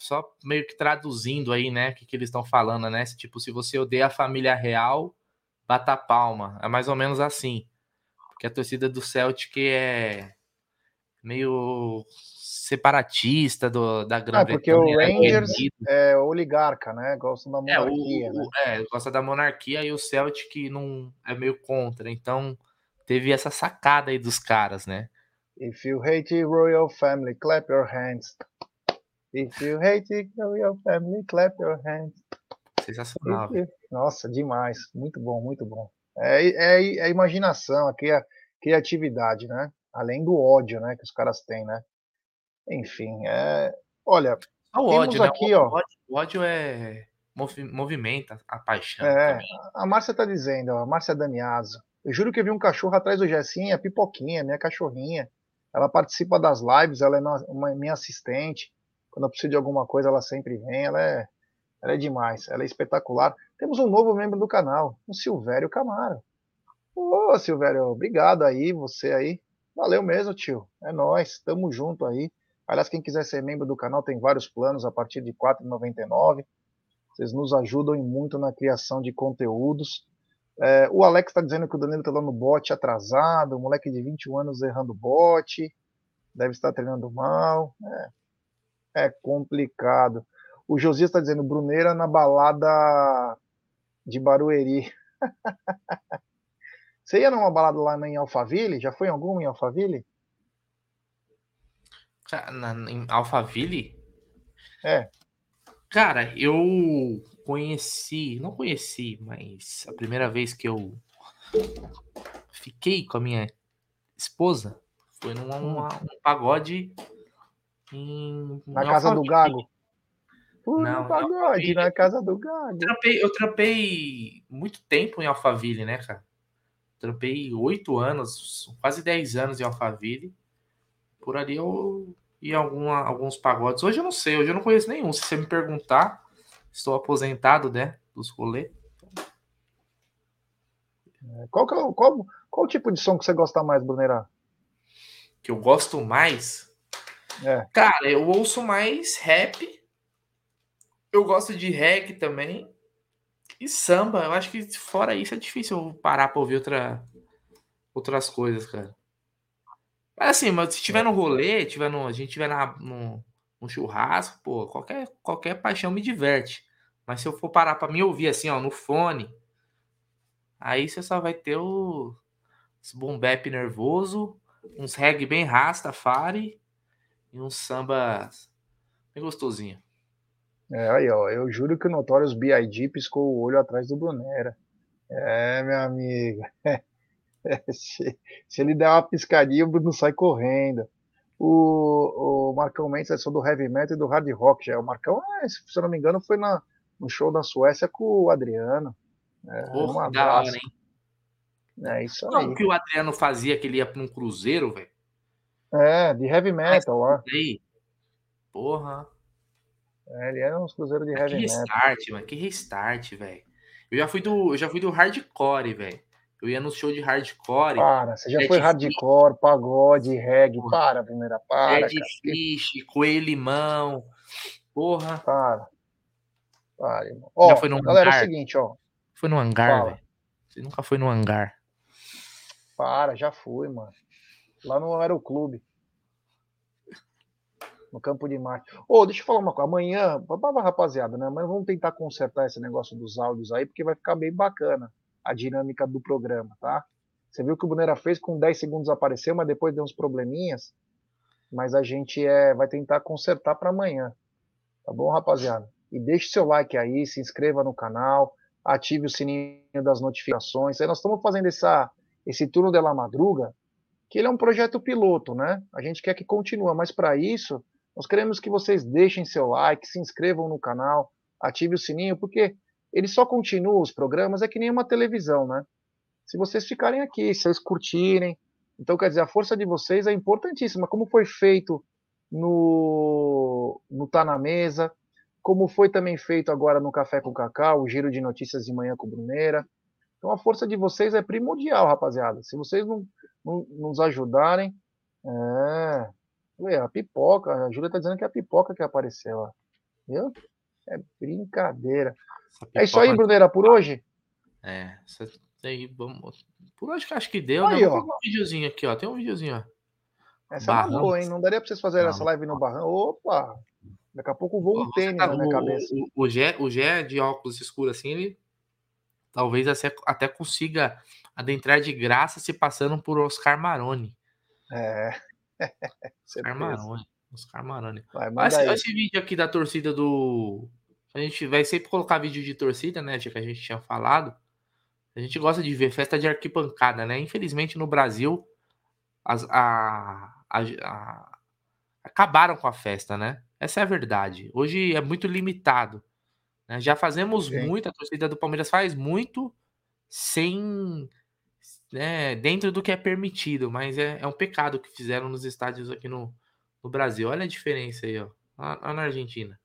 Só meio que traduzindo aí, né, o que, que eles estão falando, né? Tipo, se você odeia a família real, bata palma. É mais ou menos assim. Porque a torcida do Celtic é meio separatista do, da Grã-Bretanha. Ah, porque o né, Rangers é, é oligarca, né? Gosta da monarquia, é, o, né? É, gosta da monarquia e o Celtic não é meio contra. Então, teve essa sacada aí dos caras, né? If you hate royal family, clap your hands. If you hate your family, clap your hands. Sensacional. Nossa, demais. Muito bom, muito bom. É, é, é a imaginação, a criatividade, né? Além do ódio, né? Que os caras têm, né? Enfim, é... olha. O ódio, né? aqui, ó. O ódio, o ódio é movimenta a paixão. É, também. a Márcia tá dizendo, ó, a Márcia Damiaso. Eu juro que eu vi um cachorro atrás do Jessinha, Pipoquinha, minha cachorrinha. Ela participa das lives, ela é uma, minha assistente. Quando eu preciso de alguma coisa, ela sempre vem. Ela é, ela é demais. Ela é espetacular. temos um novo membro do canal, o Silvério Camaro. Ô, Silvério, obrigado aí, você aí. Valeu mesmo, tio. É nós, tamo junto aí. Aliás, quem quiser ser membro do canal tem vários planos a partir de R$ 4,99. Vocês nos ajudam muito na criação de conteúdos. É, o Alex está dizendo que o Danilo está dando bote atrasado, um moleque de 21 anos errando bote, deve estar treinando mal. É, é complicado. O Josias está dizendo Bruneira na balada de Barueri. Você ia numa balada lá em Alphaville? Já foi em alguma em Alphaville? Na, em Alphaville? É. Cara, eu conheci, não conheci, mas a primeira vez que eu fiquei com a minha esposa foi num um pagode em, na casa do Gago. Não, pagode na casa do Gago. Eu trampei, eu trampei muito tempo em Alphaville, né, cara? Trampei oito anos, quase dez anos em Alphaville. Por ali eu ia alguma, alguns pagodes. Hoje eu não sei, hoje eu não conheço nenhum. Se você me perguntar, estou aposentado, né? Dos rolês. É, qual, que é, qual, qual o tipo de som que você gosta mais, Brunerá? Que eu gosto mais? É. Cara, eu ouço mais rap. Eu gosto de reggae também. E samba, eu acho que fora isso é difícil parar pra ouvir outra, outras coisas, cara. Mas assim, mas se tiver no rolê, tiver no, a gente tiver na, no, no churrasco, pô, qualquer, qualquer paixão me diverte. Mas se eu for parar pra me ouvir assim, ó, no fone, aí você só vai ter o, os boom bap nervoso, uns reggae bem rastafari e uns samba bem gostosinho. É, aí, ó, eu juro que o Notorious B.I.G. piscou o olho atrás do Brunera. É, meu amigo. se, se, ele der uma piscadinha, o Bruno sai correndo. O, o Marcão Mendes é só do heavy metal e do hard rock. Já. O Marcão, é, se eu não me engano, foi na, no show da Suécia com o Adriano. É, Porra, da hora, hein? É isso aí. o que o Adriano fazia que ele ia para um cruzeiro, velho? É, de heavy metal lá. Porra. É, ele era uns cruzeiros de heavy que restart, mano. Que restart, velho. Eu já fui do, eu já fui do hardcore, velho. Eu ia no show de hardcore. Para, você já foi hardcore, pagode, reggae. Porra. Para, primeira, para. Red Fish, Coelho Limão. Porra. Para. Para, irmão. Ó, já foi no galera, hangar. é o seguinte, ó. Foi no hangar, velho. Você nunca foi no hangar. Para, já fui, mano. Lá no Aeroclube no campo de Marte. Ô, oh, deixa eu falar uma coisa. Amanhã, rapaziada, né? Amanhã vamos tentar consertar esse negócio dos áudios aí, porque vai ficar bem bacana a dinâmica do programa, tá? Você viu que o Bonera fez com 10 segundos apareceu, mas depois deu uns probleminhas. Mas a gente é, vai tentar consertar para amanhã. Tá bom, rapaziada? E deixe seu like aí, se inscreva no canal, ative o sininho das notificações. Aí nós estamos fazendo essa, esse turno de la madruga, que ele é um projeto piloto, né? A gente quer que continue, mas para isso nós queremos que vocês deixem seu like, se inscrevam no canal, ative o sininho, porque ele só continua os programas, é que nem uma televisão, né? Se vocês ficarem aqui, se vocês curtirem. Então, quer dizer, a força de vocês é importantíssima. Como foi feito no, no Tá na Mesa, como foi também feito agora no Café com Cacau, o giro de notícias de manhã com Bruneira. Então, a força de vocês é primordial, rapaziada. Se vocês não nos ajudarem, é, Ué, a pipoca, a Júlia tá dizendo que é a pipoca que apareceu, ó. Viu? É brincadeira. É isso aí, Bruneira, por hoje? É, aí, vamos. Por hoje que acho que deu, né? aí, né? Vou um videozinho aqui, ó. Tem um videozinho, ó. Essa Barrão. é uma boa, hein? Não daria pra vocês fazerem essa live no Barrão? Opa! Daqui a pouco voa um tênis tá, na minha o, cabeça. O, o, Gé, o Gé de óculos escuros assim, ele talvez até consiga adentrar de graça se passando por Oscar Maroni. É. Oscar Maroni. Oscar Maroni. Mas esse, esse vídeo aqui da torcida do. A gente vai sempre colocar vídeo de torcida, né? Já que a gente tinha falado. A gente gosta de ver festa de arquibancada, né? Infelizmente no Brasil as, a, a, a, acabaram com a festa, né? Essa é a verdade. Hoje é muito limitado. Né? Já fazemos Sim. muito, a torcida do Palmeiras faz muito sem né, dentro do que é permitido, mas é, é um pecado que fizeram nos estádios aqui no, no Brasil. Olha a diferença aí, ó, lá, na Argentina.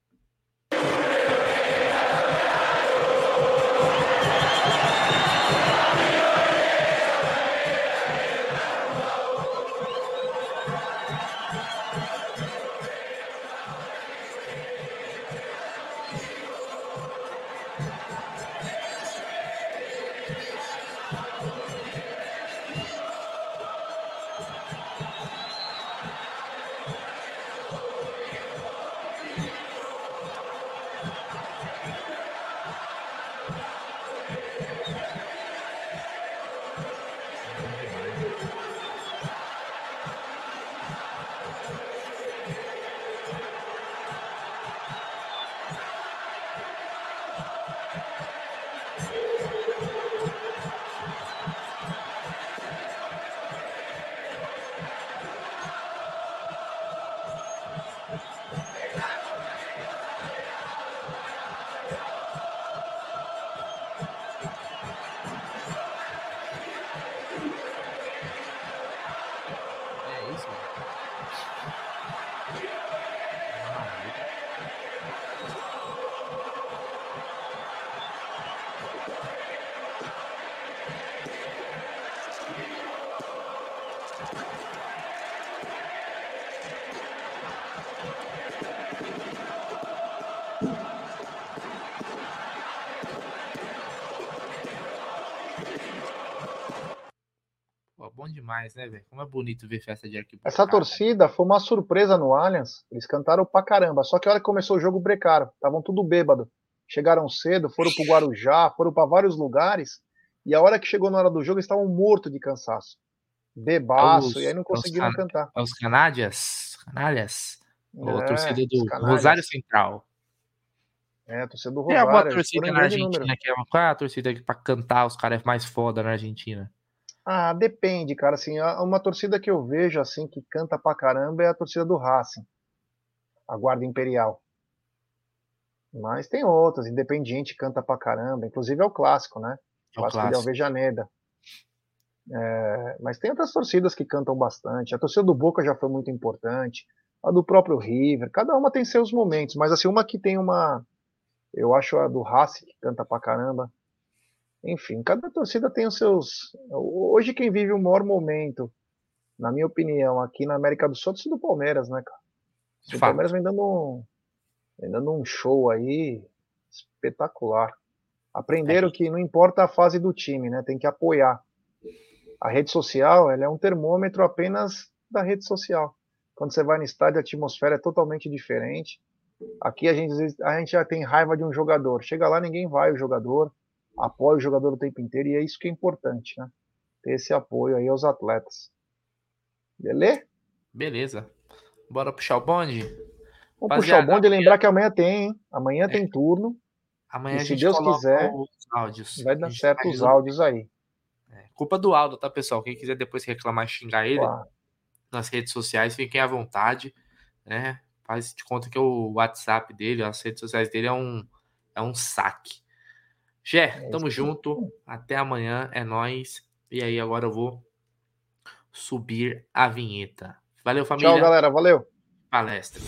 Demais, né, velho? Como é bonito ver festa de arquibancada. Essa torcida foi uma surpresa no Allianz. Eles cantaram pra caramba. Só que a hora que começou o jogo, brecaram. Estavam tudo bêbado. Chegaram cedo, foram pro Guarujá, foram para vários lugares. E a hora que chegou na hora do jogo, eles estavam mortos de cansaço. Bebaço, os, e aí não conseguiram cantar. Os canalhas, canalhas. É, a torcida do Rosário Central. É, a torcida do Rosário. É uma torcida na Argentina, que é uma, qual é a torcida que pra cantar os caras é mais foda na Argentina? Ah, depende, cara. Assim, uma torcida que eu vejo assim que canta pra caramba é a torcida do Racing, a Guarda Imperial. Mas tem outras, Independiente canta pra caramba, inclusive é o clássico, né? É o clássico, clássico. de Alvejaneda. É, mas tem outras torcidas que cantam bastante. A torcida do Boca já foi muito importante. A do próprio River. Cada uma tem seus momentos. Mas assim, uma que tem uma. Eu acho a do Racing que canta pra caramba. Enfim, cada torcida tem os seus. Hoje quem vive o maior momento, na minha opinião, aqui na América do Sul é do Palmeiras, né, cara? O Palmeiras vem dando, um, vem dando um show aí espetacular. Aprenderam é. que não importa a fase do time, né? Tem que apoiar a rede social ela é um termômetro apenas da rede social. Quando você vai no estádio, a atmosfera é totalmente diferente. Aqui a gente, a gente já tem raiva de um jogador. Chega lá, ninguém vai o jogador, apoia o jogador o tempo inteiro, e é isso que é importante, né? Ter esse apoio aí aos atletas. Beleza? Beleza. Bora puxar o bonde? Vamos puxar o bonde e lembrar que amanhã tem, hein? Amanhã é. tem turno. Amanhã e se Deus quiser, vai dar certo os áudios aí. É, culpa do Aldo, tá, pessoal? Quem quiser depois reclamar e xingar ele claro. nas redes sociais, fiquem à vontade, né? Faz de conta que o WhatsApp dele, as redes sociais dele é um, é um saque. Gé, é tamo junto. Até amanhã, é nós. E aí, agora eu vou subir a vinheta. Valeu, família. Tchau, galera. Valeu. Palestra.